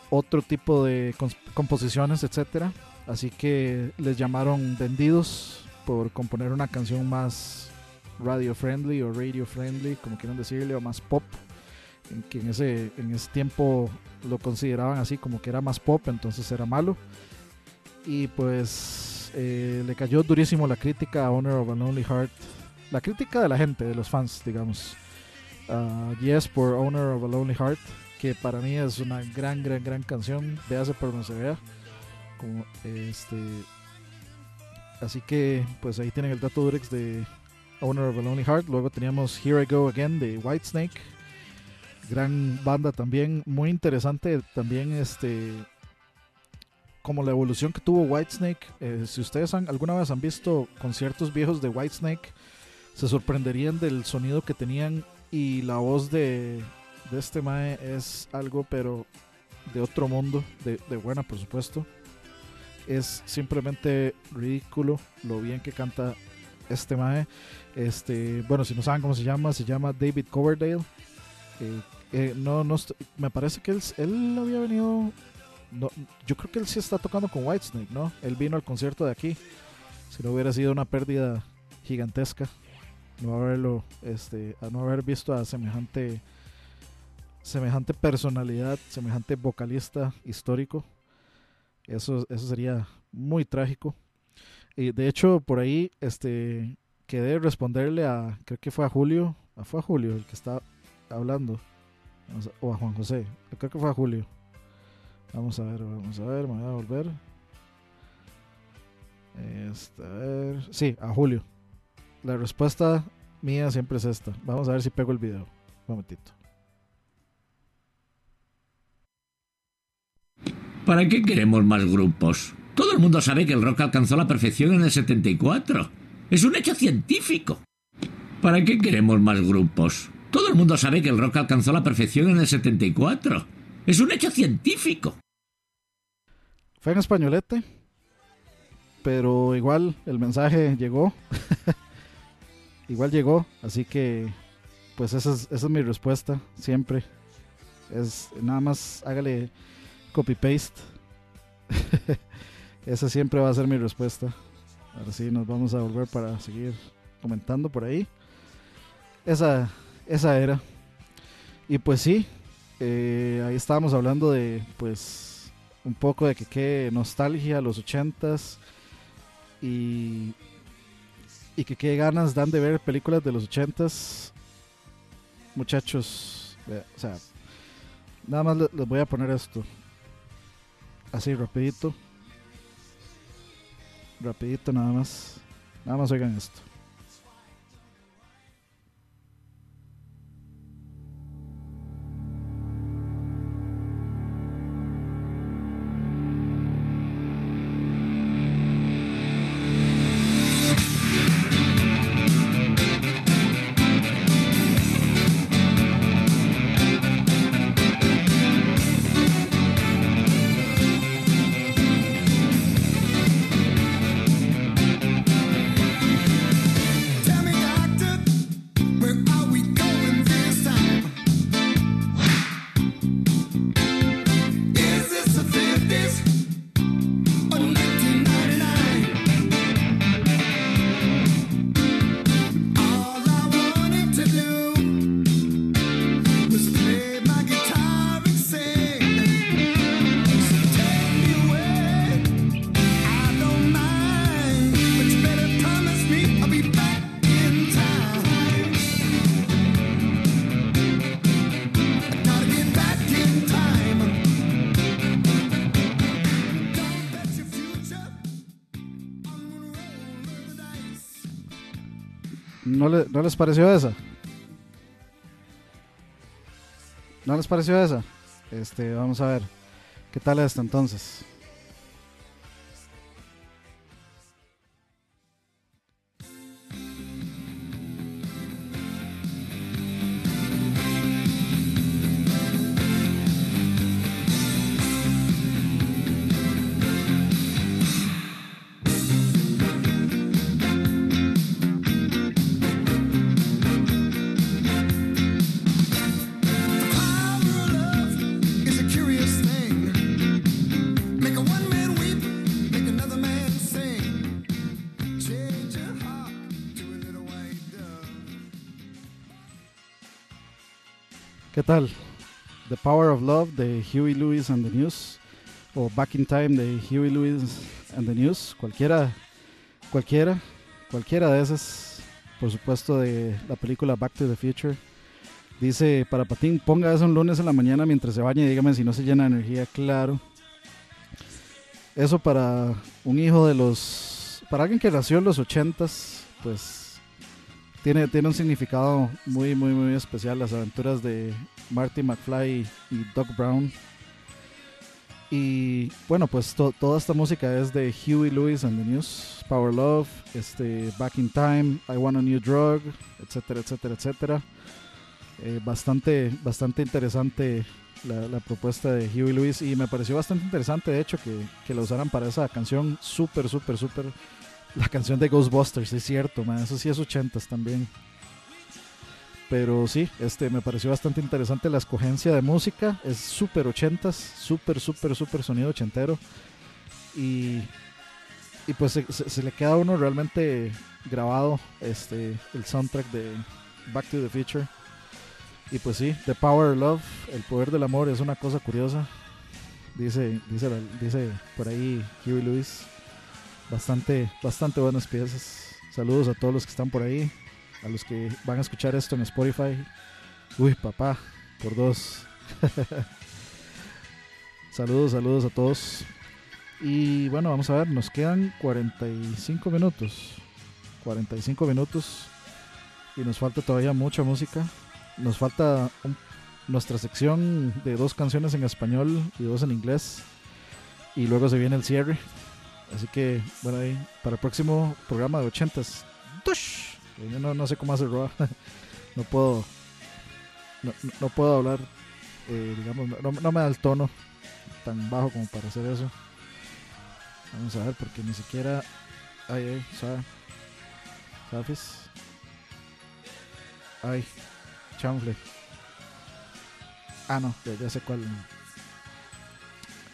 Otro tipo de composiciones, etcétera. Así que les llamaron vendidos por componer una canción más radio friendly o radio friendly, como quieran decirle, o más pop. En que en ese, en ese tiempo lo consideraban así como que era más pop, entonces era malo. Y pues eh, le cayó durísimo la crítica a Honor of a Lonely Heart. La crítica de la gente, de los fans, digamos. yes por Honor of a Lonely Heart, que para mí es una gran, gran, gran canción. Véase por donde se vea. Como, este, así que pues ahí tienen el dato Durex de Owner of a Lonely Heart. Luego teníamos Here I Go Again de Whitesnake. Gran banda también, muy interesante también este como la evolución que tuvo Whitesnake. Eh, si ustedes han, alguna vez han visto conciertos viejos de Whitesnake, se sorprenderían del sonido que tenían y la voz de, de este Mae es algo pero de otro mundo, de, de buena por supuesto. Es simplemente ridículo lo bien que canta este Mae. Este, bueno, si no saben cómo se llama, se llama David Coverdale. Eh, eh, no, no, me parece que él, él había venido. no, yo creo que él sí está tocando con Whitesnake, ¿no? Él vino al concierto de aquí. Si no hubiera sido una pérdida gigantesca, no haberlo, este, a no haber visto a semejante, semejante personalidad, semejante vocalista histórico. Eso, eso sería muy trágico. Y de hecho, por ahí, este, quedé responderle a, creo que fue a Julio, ah, fue a Julio el que está hablando, o a Juan José, creo que fue a Julio. Vamos a ver, vamos a ver, me voy a volver. Este, a ver, sí, a Julio. La respuesta mía siempre es esta. Vamos a ver si pego el video. Un momentito. ¿Para qué queremos más grupos? Todo el mundo sabe que el rock alcanzó la perfección en el 74. Es un hecho científico. ¿Para qué queremos más grupos? Todo el mundo sabe que el rock alcanzó la perfección en el 74. Es un hecho científico. Fue en españolete, pero igual el mensaje llegó. igual llegó, así que pues esa es, mi respuesta siempre. Es nada más hágale copy paste. esa siempre va a ser mi respuesta. Ahora sí nos vamos a volver para seguir comentando por ahí. Esa esa era. Y pues sí, eh, ahí estábamos hablando de pues un poco de que qué nostalgia los ochentas y y que qué ganas dan de ver películas de los ochentas muchachos vea, o sea nada más le- les voy a poner esto así rapidito. Rapidito nada más. Nada más oigan esto ¿No, le- ¿No les pareció esa? ¿No les pareció esa? Este, vamos a ver. ¿Qué tal esta entonces? ¿Qué tal? The Power of Love de Huey Lewis and the News o Back in Time de Huey Lewis and the News, cualquiera, cualquiera, cualquiera de esas, por supuesto de la película Back to the Future. Dice para Patín, ponga eso un lunes en la mañana mientras se baña y dígame si no se llena de energía, claro. Eso para un hijo de los, para alguien que nació en los ochentas, pues tiene, tiene un significado muy, muy, muy especial. Las aventuras de Marty McFly y Doc Brown. Y bueno, pues to- toda esta música es de Huey Lewis and the News, Power Love, este, Back in Time, I Want a New Drug, etcétera, etcétera, etcétera. Eh, bastante, bastante interesante la, la propuesta de Huey Lewis y me pareció bastante interesante, de hecho, que, que la usaran para esa canción súper, súper, súper la canción de Ghostbusters, es cierto, man, eso sí es ochentas también. Pero sí, este me pareció bastante interesante la escogencia de música, es súper ochentas, súper, súper, súper sonido ochentero. Y, y pues se, le queda a uno realmente grabado este el soundtrack de Back to the Future. Y pues sí, The Power of Love, el poder del amor es una cosa curiosa. Dice, dice, dice por ahí Huey Lewis bastante, bastante buenas piezas. Saludos a todos los que están por ahí, a los que van a escuchar esto en Spotify. Uy, papá, por dos. saludos, saludos a todos. Y bueno, vamos a ver, nos quedan 45 minutos. 45 minutos. Y nos falta todavía mucha música. Nos falta nuestra sección de dos canciones en español y dos en inglés. Y luego se viene el cierre. Así que, bueno, ahí, para el próximo programa de 80s. ¡tush! Yo no, no sé cómo hacer Roa. No puedo. No, no- puedo hablar. eh, digamos, no, no me da el tono tan bajo como para hacer eso. Vamos a ver, porque ni siquiera. Ay, ay, suave. Ay, chanfle. Ah, no, ya, sé cuál.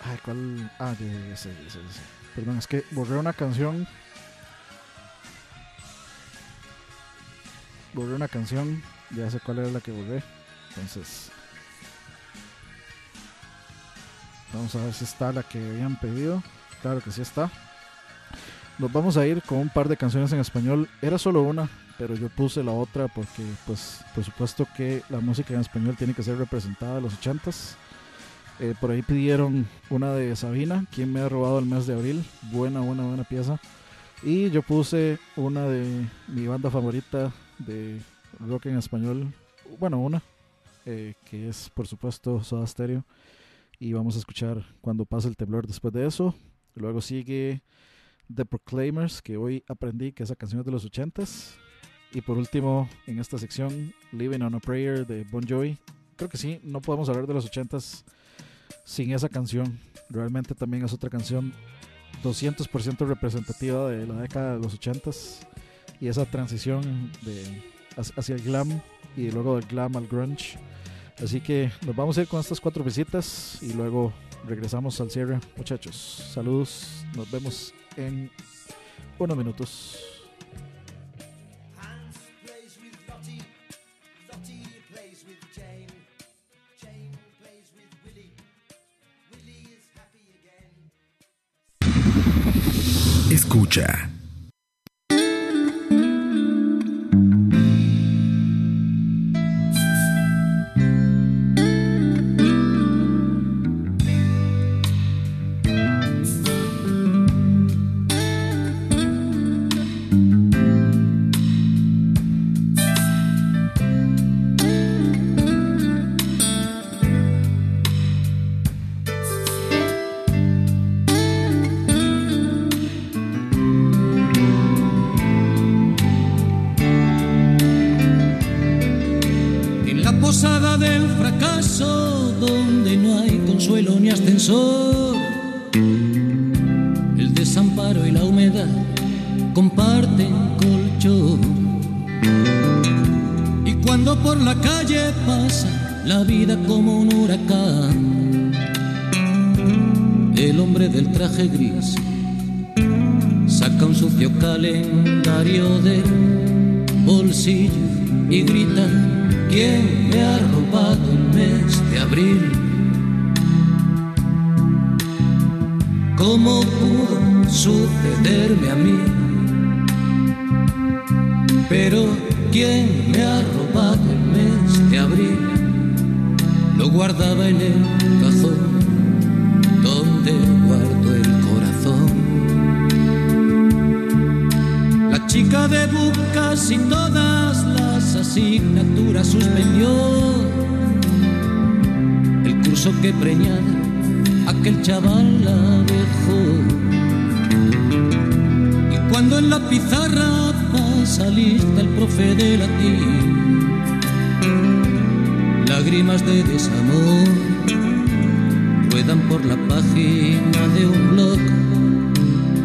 Ay, cuál. Ah, ya, ya, ya sé, ya sé, ya sé. Perdón, es que borré una canción. Borré una canción. Ya sé cuál era la que borré. Entonces. Vamos a ver si está la que habían pedido. Claro que sí está. Nos vamos a ir con un par de canciones en español. Era solo una, pero yo puse la otra porque, pues, por supuesto que la música en español tiene que ser representada de los ochentas. Eh, por ahí pidieron una de Sabina, quien me ha robado el mes de abril. Buena, buena, buena pieza. Y yo puse una de mi banda favorita de rock en español. Bueno, una, eh, que es por supuesto Soda Stereo. Y vamos a escuchar cuando pase el temblor después de eso. Luego sigue The Proclaimers, que hoy aprendí que esa canción es de los 80s. Y por último, en esta sección, Living on a Prayer de Bon Jovi. Creo que sí, no podemos hablar de los 80s sin esa canción. Realmente también es otra canción 200% representativa de la década de los 80s. Y esa transición de, hacia el glam y luego del glam al grunge. Así que nos vamos a ir con estas cuatro visitas y luego regresamos al cierre. Muchachos, saludos. Nos vemos en unos minutos. Escucha. la vida como un huracán. El hombre del traje gris saca un sucio calendario del bolsillo y grita, ¿quién me ha robado el mes de abril? ¿Cómo pudo sucederme a mí? Pero ¿quién me ha robado Guardaba en el cajón donde guardo el corazón. La chica de bucas y todas las asignaturas suspendió el curso que preñada aquel chaval la dejó. Y cuando en la pizarra pasa lista el profe de latín lágrimas de desamor ruedan por la página de un blog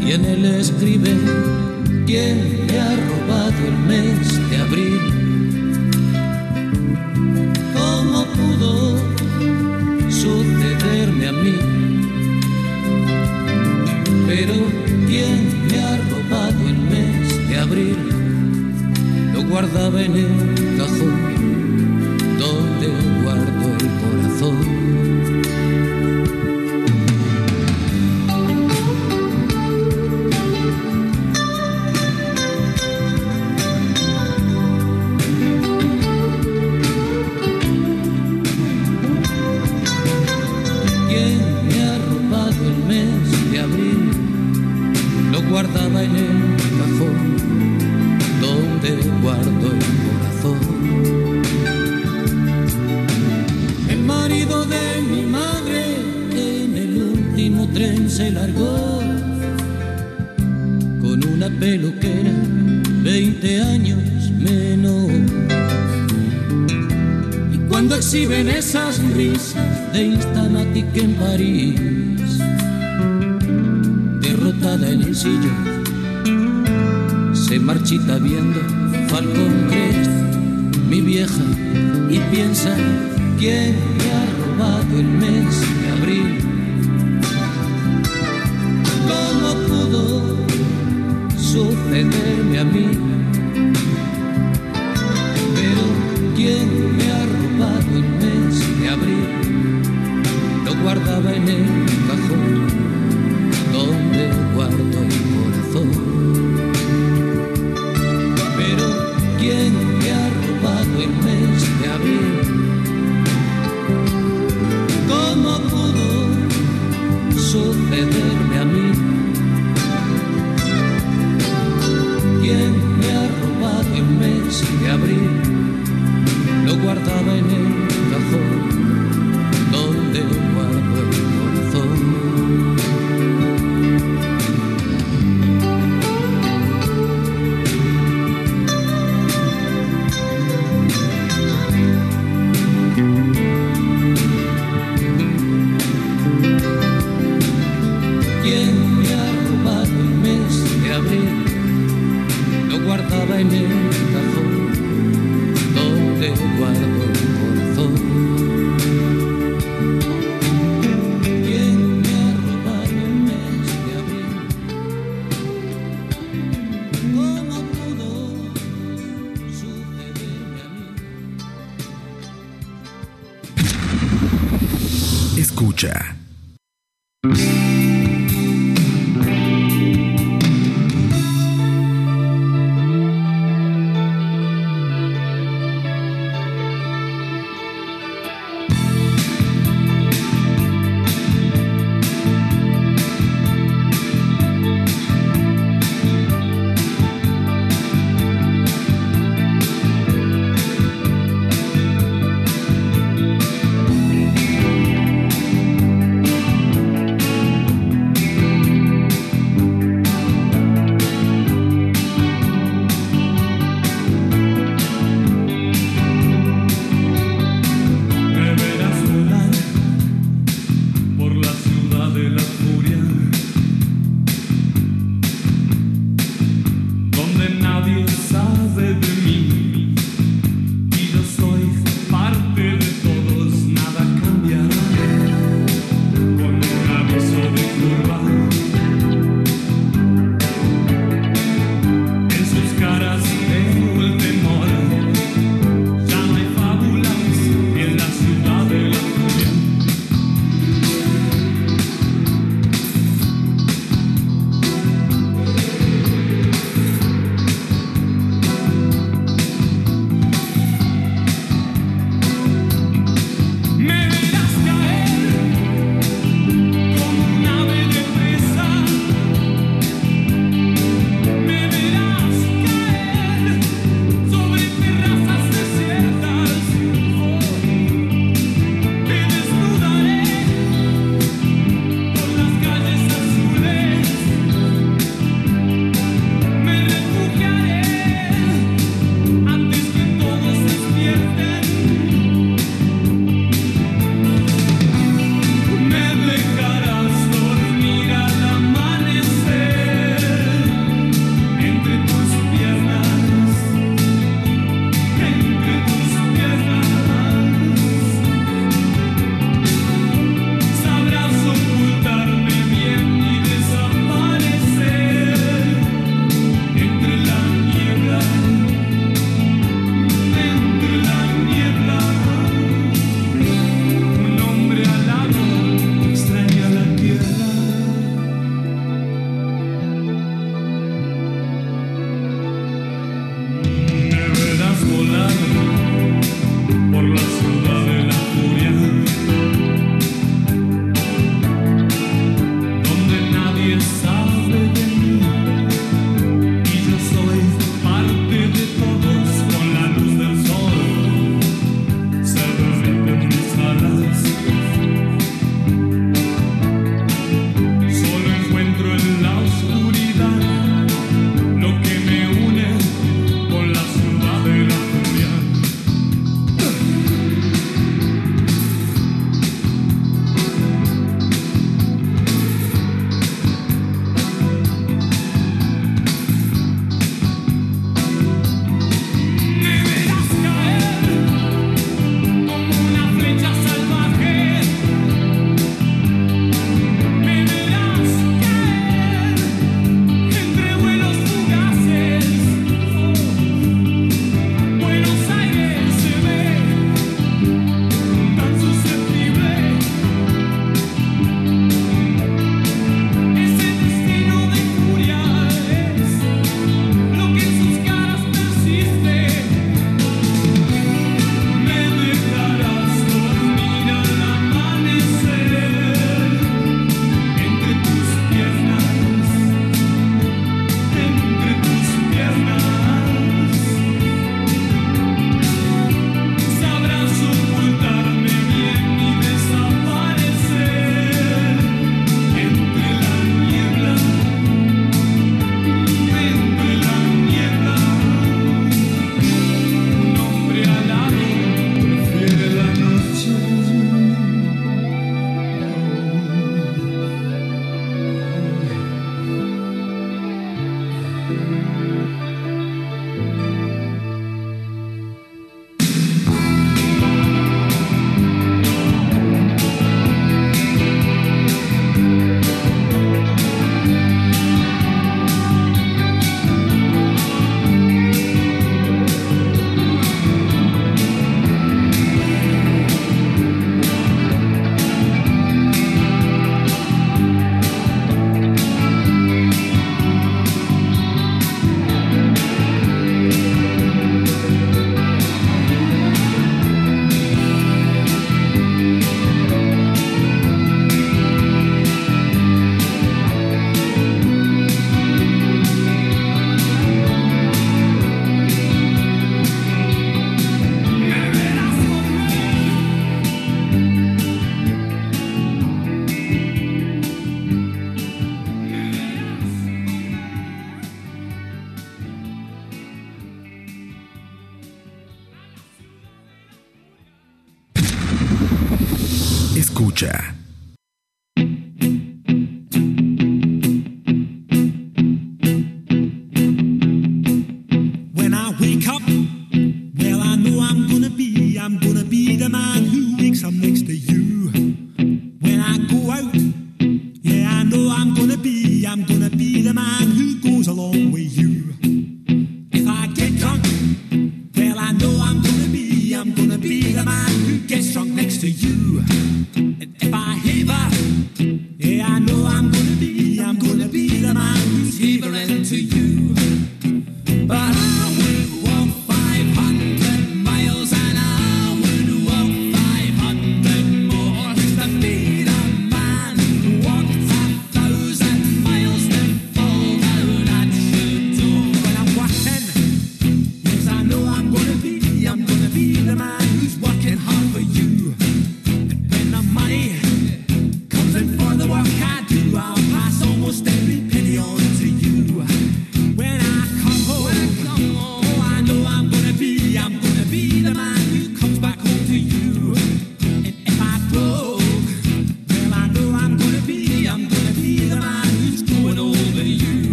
y en él escribe quién me ha robado el mes de abril marchita viendo Falcón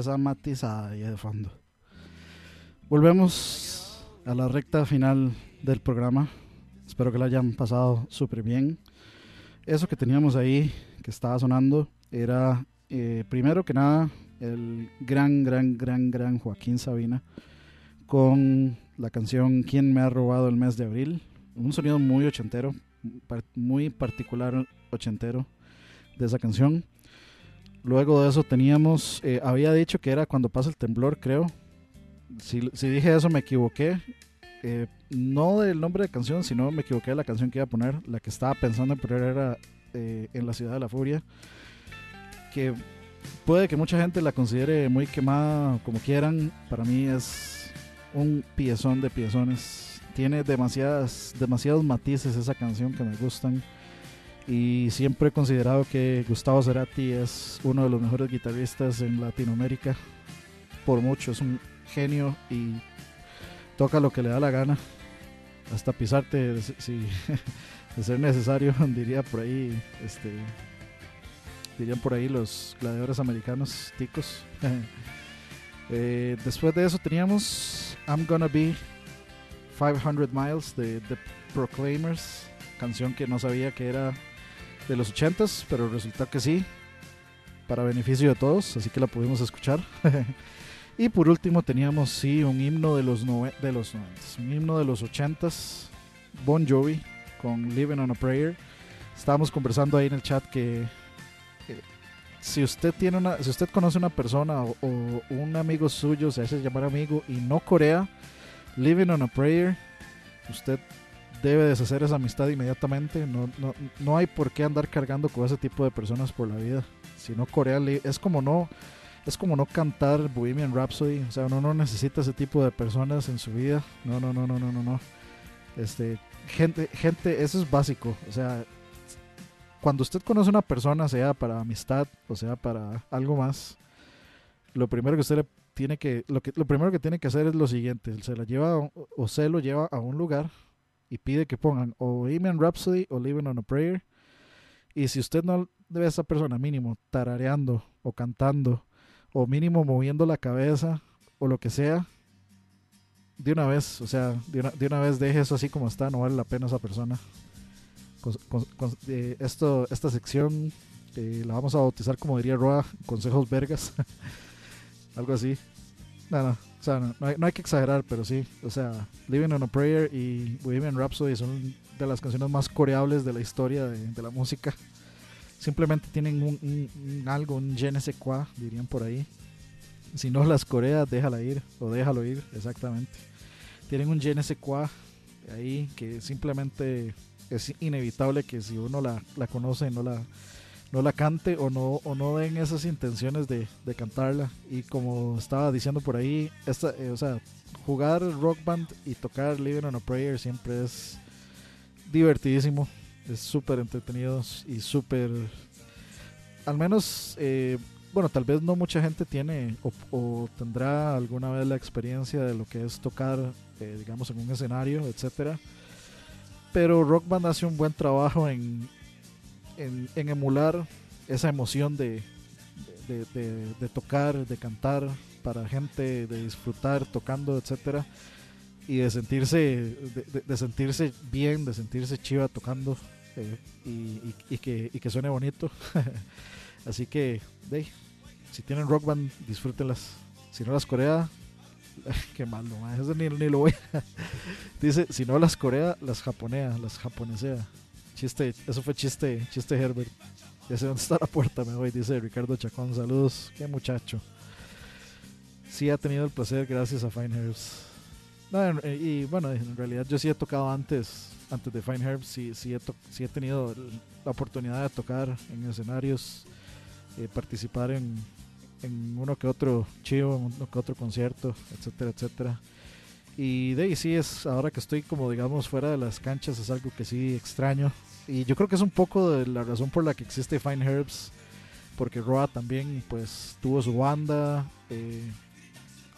oiga usted esa matizada ahí de fondo. Volvemos a la recta final del programa. Espero que la hayan pasado súper bien. Eso que teníamos ahí, que estaba sonando, era eh, primero que nada el gran, gran, gran, gran Joaquín Sabina con la canción ¿Quién me ha robado el mes de abril? Un sonido muy ochentero, muy particular ochentero de esa canción. Luego de eso teníamos, eh, había dicho que era cuando pasa el temblor, creo. Si, si dije eso me equivoqué. Eh, no del nombre de canción, sino me equivoqué de la canción que iba a poner. La que estaba pensando en poner era eh, En la ciudad de la furia. Que puede que mucha gente la considere muy quemada, como quieran. Para mí es un piezón de piezones. Tiene demasiadas, demasiados matices esa canción que me gustan y siempre he considerado que Gustavo Cerati es uno de los mejores guitarristas en Latinoamérica. Por mucho, es un genio y toca lo que le da la gana. Hasta pisarte si, de ser necesario diría por ahí este dirían por ahí los gladiadores americanos ticos. Eh, después de eso teníamos I'm Gonna Be 500 Miles de The Proclaimers canción que no sabía que era de los 80s, pero resulta que sí, para beneficio de todos, así que la pudimos escuchar. y por último teníamos sí un himno de los de los 90s, un himno de los 80s, Bon Jovi con Living on a Prayer. Estábamos conversando ahí en el chat que eh, si usted tiene una, si usted conoce una persona o, o un amigo suyo se hace llamar amigo y no corea Living on a Prayer, usted debe deshacer esa amistad inmediatamente. No, no, no hay por qué andar cargando con ese tipo de personas por la vida. Si no corea es como no es como no cantar Bohemian Rhapsody, o sea, uno no necesita ese tipo de personas en su vida. No, no, no, no, no, no, no. Este, gente, gente, eso es básico, o sea, cuando usted conoce a una persona, sea para amistad o sea para algo más, lo primero que usted le tiene que lo que lo primero que tiene que hacer es lo siguiente, se la lleva o se lo lleva a un lugar y pide que pongan o Bohemian Rhapsody o Living on a Prayer. Y si usted no ve a esa persona mínimo tarareando o cantando o mínimo moviendo la cabeza o lo que sea, de una vez, o sea, de una, de una vez deje eso así como está, no vale la pena esa persona. Con- con- con- eh, esto, esta sección eh, la vamos a bautizar como diría Roa, consejos vergas, algo así. No, no, o sea, no, hay, no hay que exagerar, pero sí. O sea, Living on a Prayer y Bohemian Rhapsody son de las canciones más coreables de la historia de, de la música. Simplemente tienen un, algo, un je ne dirían por ahí. Si no las coreas, déjala ir, o déjalo ir, exactamente. Tienen un je ne ahí que simplemente es inevitable que si uno la, la conoce no la, no la cante o no, o no den esas intenciones de, de cantarla. Y como estaba diciendo por ahí, esta, eh, o sea, jugar rock band y tocar Living on a Prayer siempre es divertidísimo. Es súper entretenido y súper... Al menos, eh, bueno, tal vez no mucha gente tiene o, tendrá alguna vez la experiencia de lo que es tocar, eh, digamos, en un escenario, etcétera. Pero Rock Band hace un buen trabajo en, en, emular esa emoción de, de, tocar, de cantar para gente, de disfrutar tocando, etcétera, y de sentirse, de, sentirse bien, de sentirse chiva tocando eh, y, que, y que suene bonito. Así que, de, si tienen rock band, disfrútenlas. Si no las corea, qué malo, ma, eso ni, ni lo voy Dice, si no las corea, las japonea, las japonesea. Chiste, eso fue chiste, chiste Herbert. Ya sé dónde está la puerta, me voy, dice Ricardo Chacón. Saludos, qué muchacho. Sí ha tenido el placer gracias a Fine Herbs. Eh, y bueno, en realidad yo sí he tocado antes, antes de Fine Herbs, sí, sí, he, tenido la oportunidad de tocar en escenarios, eh, participar en, en uno que otro chivo, en uno que otro concierto, etcétera, etcétera. Y de ahí sí es, ahora que estoy como digamos fuera de las canchas, es algo que sí extraño. Y yo creo que es un poco de la razón por la que existe Fine Herbs, porque Roa también pues tuvo su banda, eh,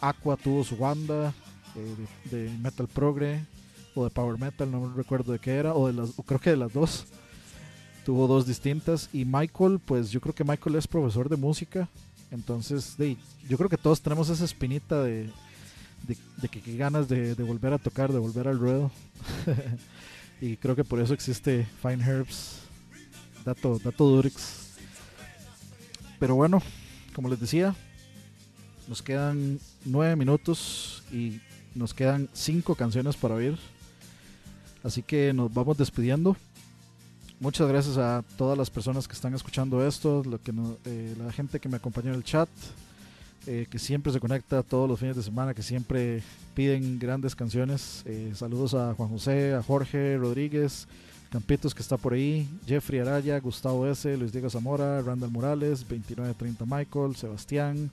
Aqua tuvo su banda eh, de, metal progre, o de power metal, no recuerdo de qué era, o de las, creo que de las dos. Tuvo dos distintas. Y Michael, pues yo creo que Michael es profesor de música. Entonces, de, yo creo que todos tenemos esa espinita de, de, que, que ganas de, volver a tocar, de volver al ruedo. y creo que por eso existe Fine Herbs, dato, dato Durix. Pero bueno, como les decía, nos quedan nueve minutos y nos quedan cinco canciones para oír. Así que nos vamos despidiendo. Muchas gracias a todas las personas que están escuchando esto, lo que no- eh, la gente que me acompañó en el chat, eh, que siempre se conecta todos los fines de semana, que siempre piden grandes canciones. Eh, saludos a Juan José, a Jorge Rodríguez, Campitos que está por ahí, Jeffrey Araya, Gustavo S., Luis Diego Zamora, Randall Morales, 2930 Michael, Sebastián,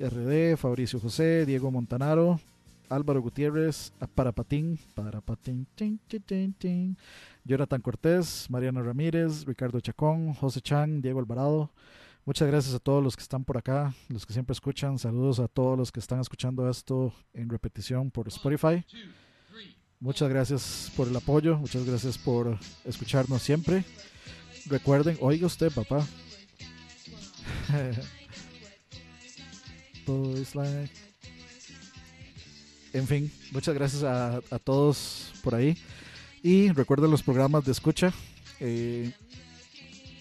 RD, Fabricio José, Diego Montanaro, Álvaro Gutiérrez, Parapatín, Parapatín, tin, tin, tin, Jonathan Cortés, Mariano Ramírez, Ricardo Chacón, José Chan, Diego Alvarado. Muchas gracias a todos los que están por acá, los que siempre escuchan. Saludos a todos los que están escuchando esto en repetición por Spotify. Muchas gracias por el apoyo, muchas gracias por escucharnos siempre. Recuerden, oiga usted, papá. Boys like- En fin, muchas gracias a, a todos por ahí. Y recuerden los programas de escucha. Eh,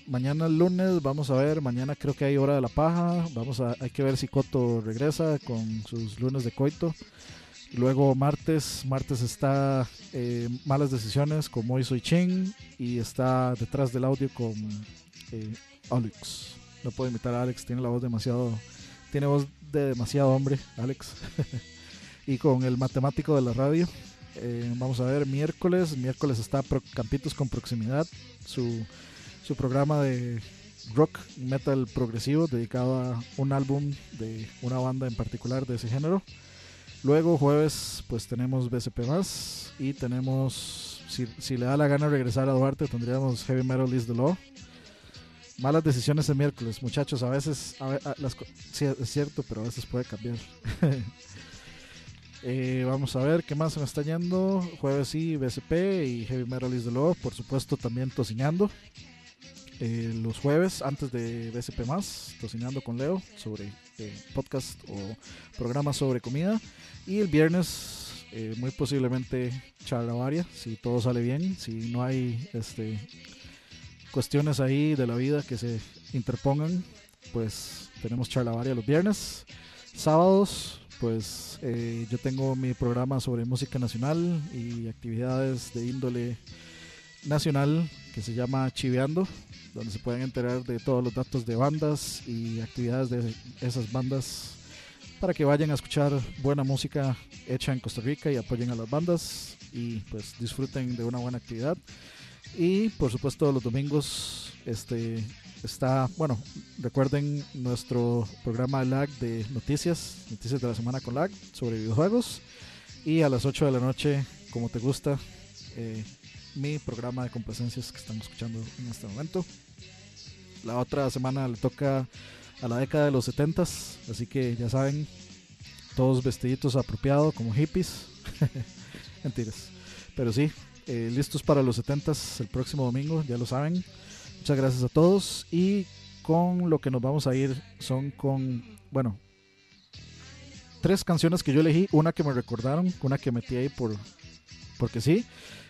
mañana lunes vamos a ver, mañana creo que hay hora de la paja. Vamos a, hay que ver si Coto regresa con sus lunes de coito. Y luego martes, martes está eh, Malas Decisiones con Moy Soy Ching y está detrás del audio con eh, Alex. No puedo imitar a Alex, tiene la voz demasiado, tiene voz de demasiado hombre, Alex. y con el matemático de la radio. Eh, vamos a ver, miércoles, miércoles está Pro- Campitos con Proximidad, su, su programa de rock metal progresivo dedicado a un álbum de una banda en particular de ese género. Luego jueves pues tenemos BCP más y tenemos, si, si le da la gana regresar a Duarte, tendríamos Heavy Metal is the Law. Malas decisiones el miércoles, muchachos, a veces, a a- las, sí, es cierto, pero a veces puede cambiar. Eh, vamos a ver qué más se me está yendo. Jueves sí, BCP y Heavy Metal is the Law, por supuesto también tocineando. Eh, los jueves antes de BCP más, tocineando con Leo sobre eh, podcast o programas sobre comida. Y el viernes, eh, muy posiblemente charla varia, si todo sale bien, si no hay este, cuestiones ahí de la vida que se interpongan, pues tenemos charla varia los viernes. Sábados, pues eh, yo tengo mi programa sobre música nacional y actividades de índole nacional que se llama Chiveando, donde se pueden enterar de todos los datos de bandas y actividades de esas bandas para que vayan a escuchar buena música hecha en Costa Rica y apoyen a las bandas y pues disfruten de una buena actividad. Y por supuesto los domingos este está, bueno, recuerden nuestro programa LAG de noticias, noticias de la semana con LAG sobre videojuegos. Y a las 8 de la noche, como te gusta, eh, mi programa de complacencias que están escuchando en este momento. La otra semana le toca a la década de los 70s, así que ya saben, todos vestiditos apropiados como hippies. Mentiras. Pero sí, eh, listos para los 70s el próximo domingo, ya lo saben. Muchas gracias a todos y con lo que nos vamos a ir son con, bueno, tres canciones que yo elegí, una que me recordaron, una que metí ahí por porque sí,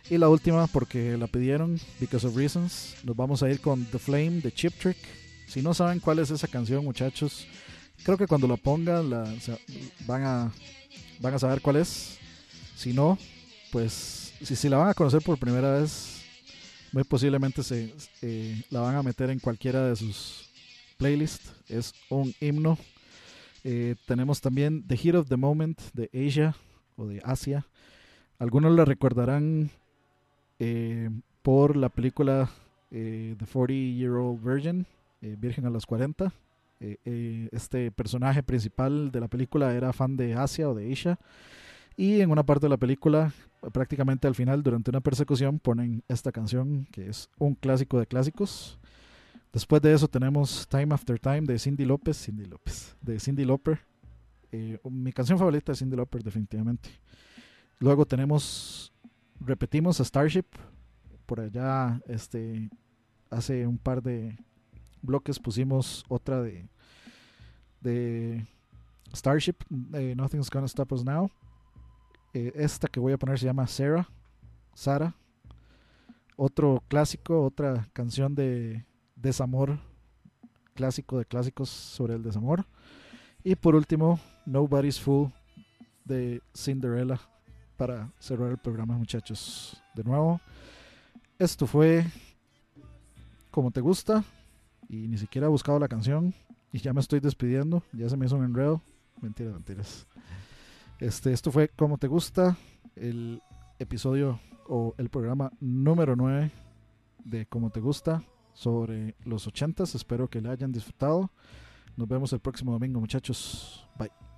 y la última porque la pidieron, Because of Reasons. Nos vamos a ir con The Flame de Chip Trick. Si no saben cuál es esa canción, muchachos, creo que cuando la pongan la, van, a, van a saber cuál es. Si no, pues si, si la van a conocer por primera vez, muy posiblemente se, eh, la van a meter en cualquiera de sus playlists. Es un himno. Eh, tenemos también The Heat of the Moment de Asia o de Asia. Algunos la recordarán eh, por la película eh, The 40 Year Old Virgin, eh, Virgen a los 40. Eh, eh, este personaje principal de la película era fan de Asia o de Asia. Y en una parte de la película, prácticamente al final, durante una persecución, ponen esta canción que es un clásico de clásicos. Después de eso tenemos Time After Time de Cindy López, Cindy López, de Cindy Lauper. Eh, mi canción favorita de Cindy Lauper definitivamente. Luego tenemos repetimos a Starship. Por allá, este, hace un par de bloques pusimos otra de, de Starship, eh, Nothing's Gonna Stop Us Now. Eh, esta que voy a poner se llama Sarah, Sara. Otro clásico, otra canción de desamor, clásico de clásicos sobre el desamor. Y por último, Nobody's Fool de Cinderella para cerrar el programa, muchachos. De nuevo, esto fue como te gusta y ni siquiera he buscado la canción y ya me estoy despidiendo, ya se me hizo un enredo. Mentiras, mentiras. Este, esto fue como te gusta, el episodio o el programa número 9 de como te gusta sobre los 80s. Espero que le hayan disfrutado. Nos vemos el próximo domingo, muchachos. Bye.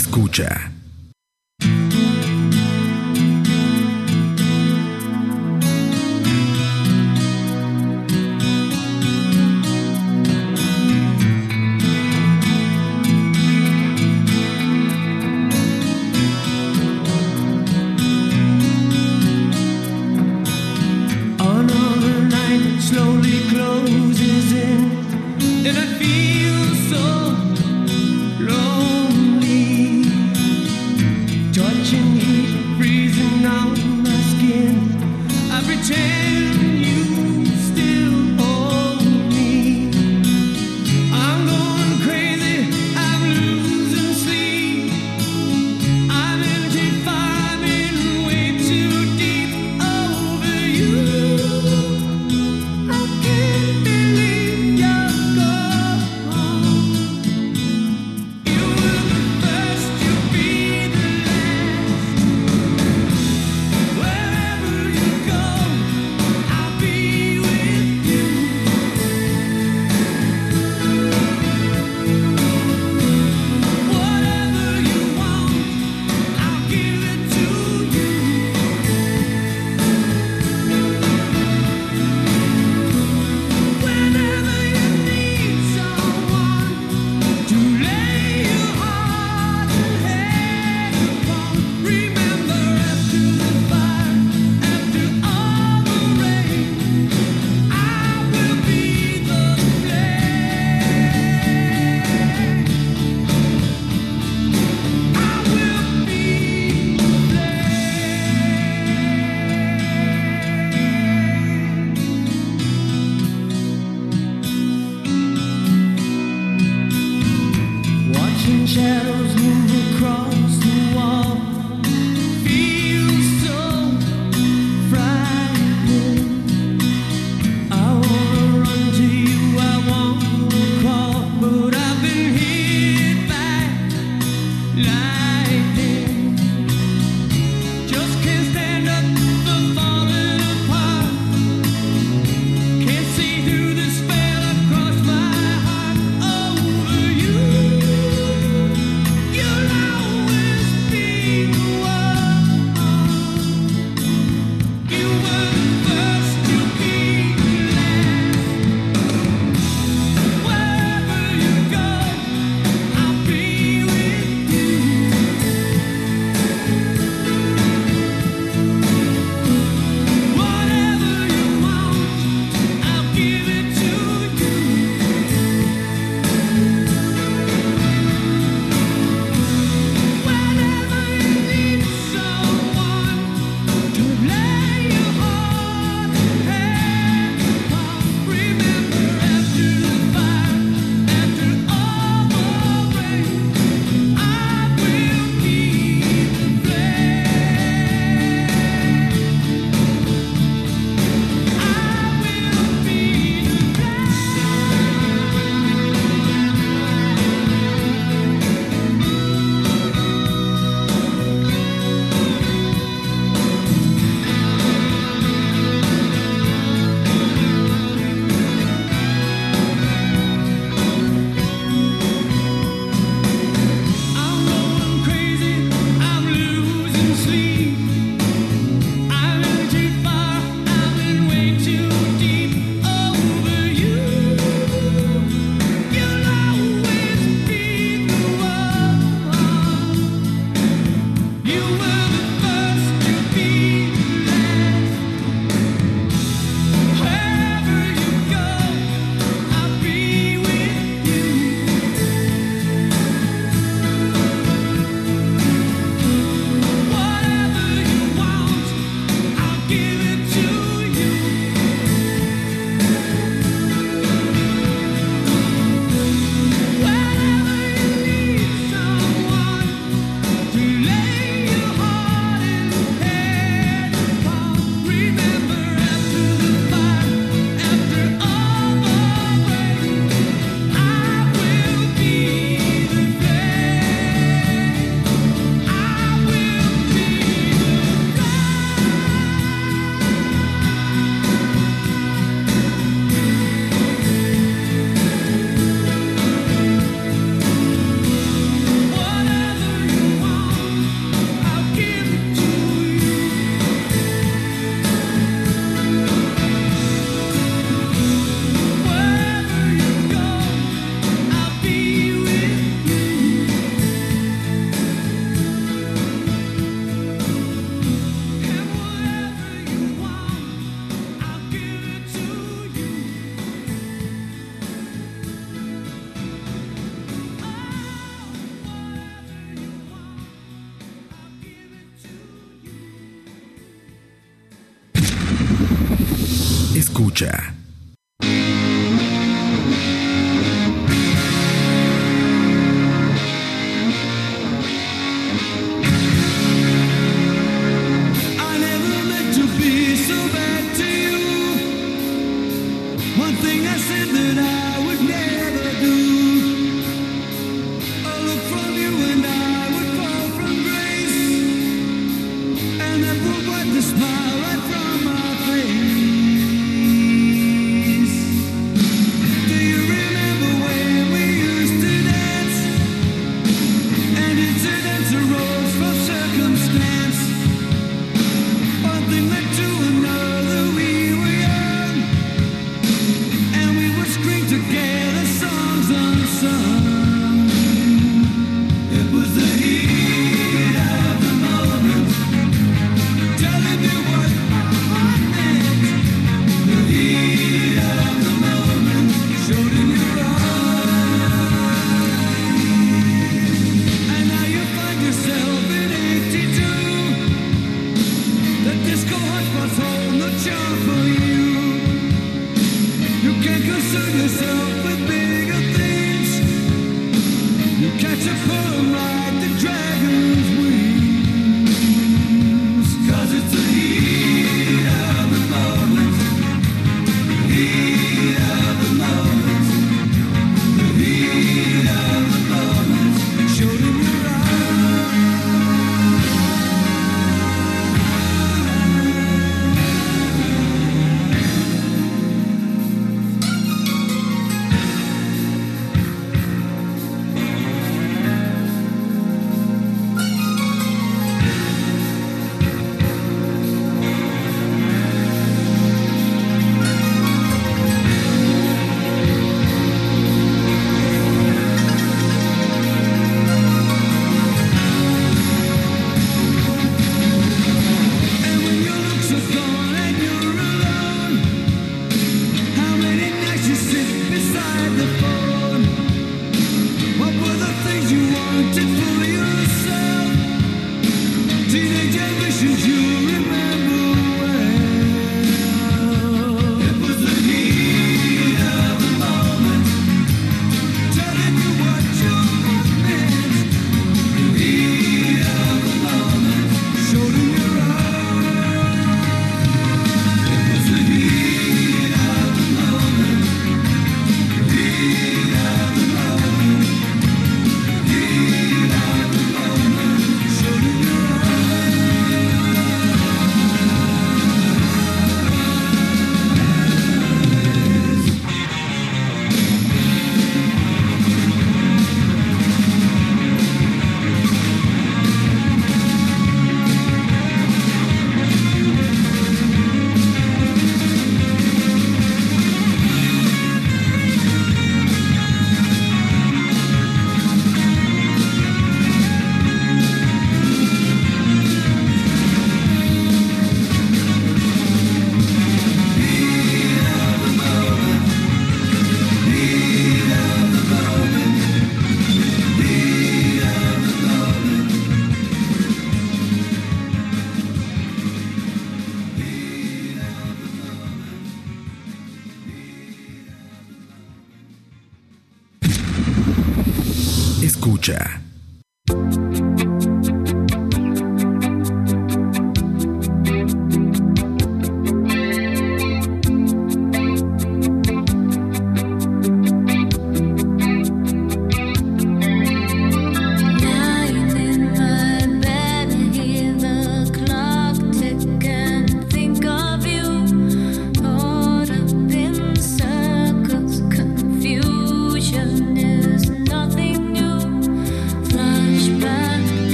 Escucha.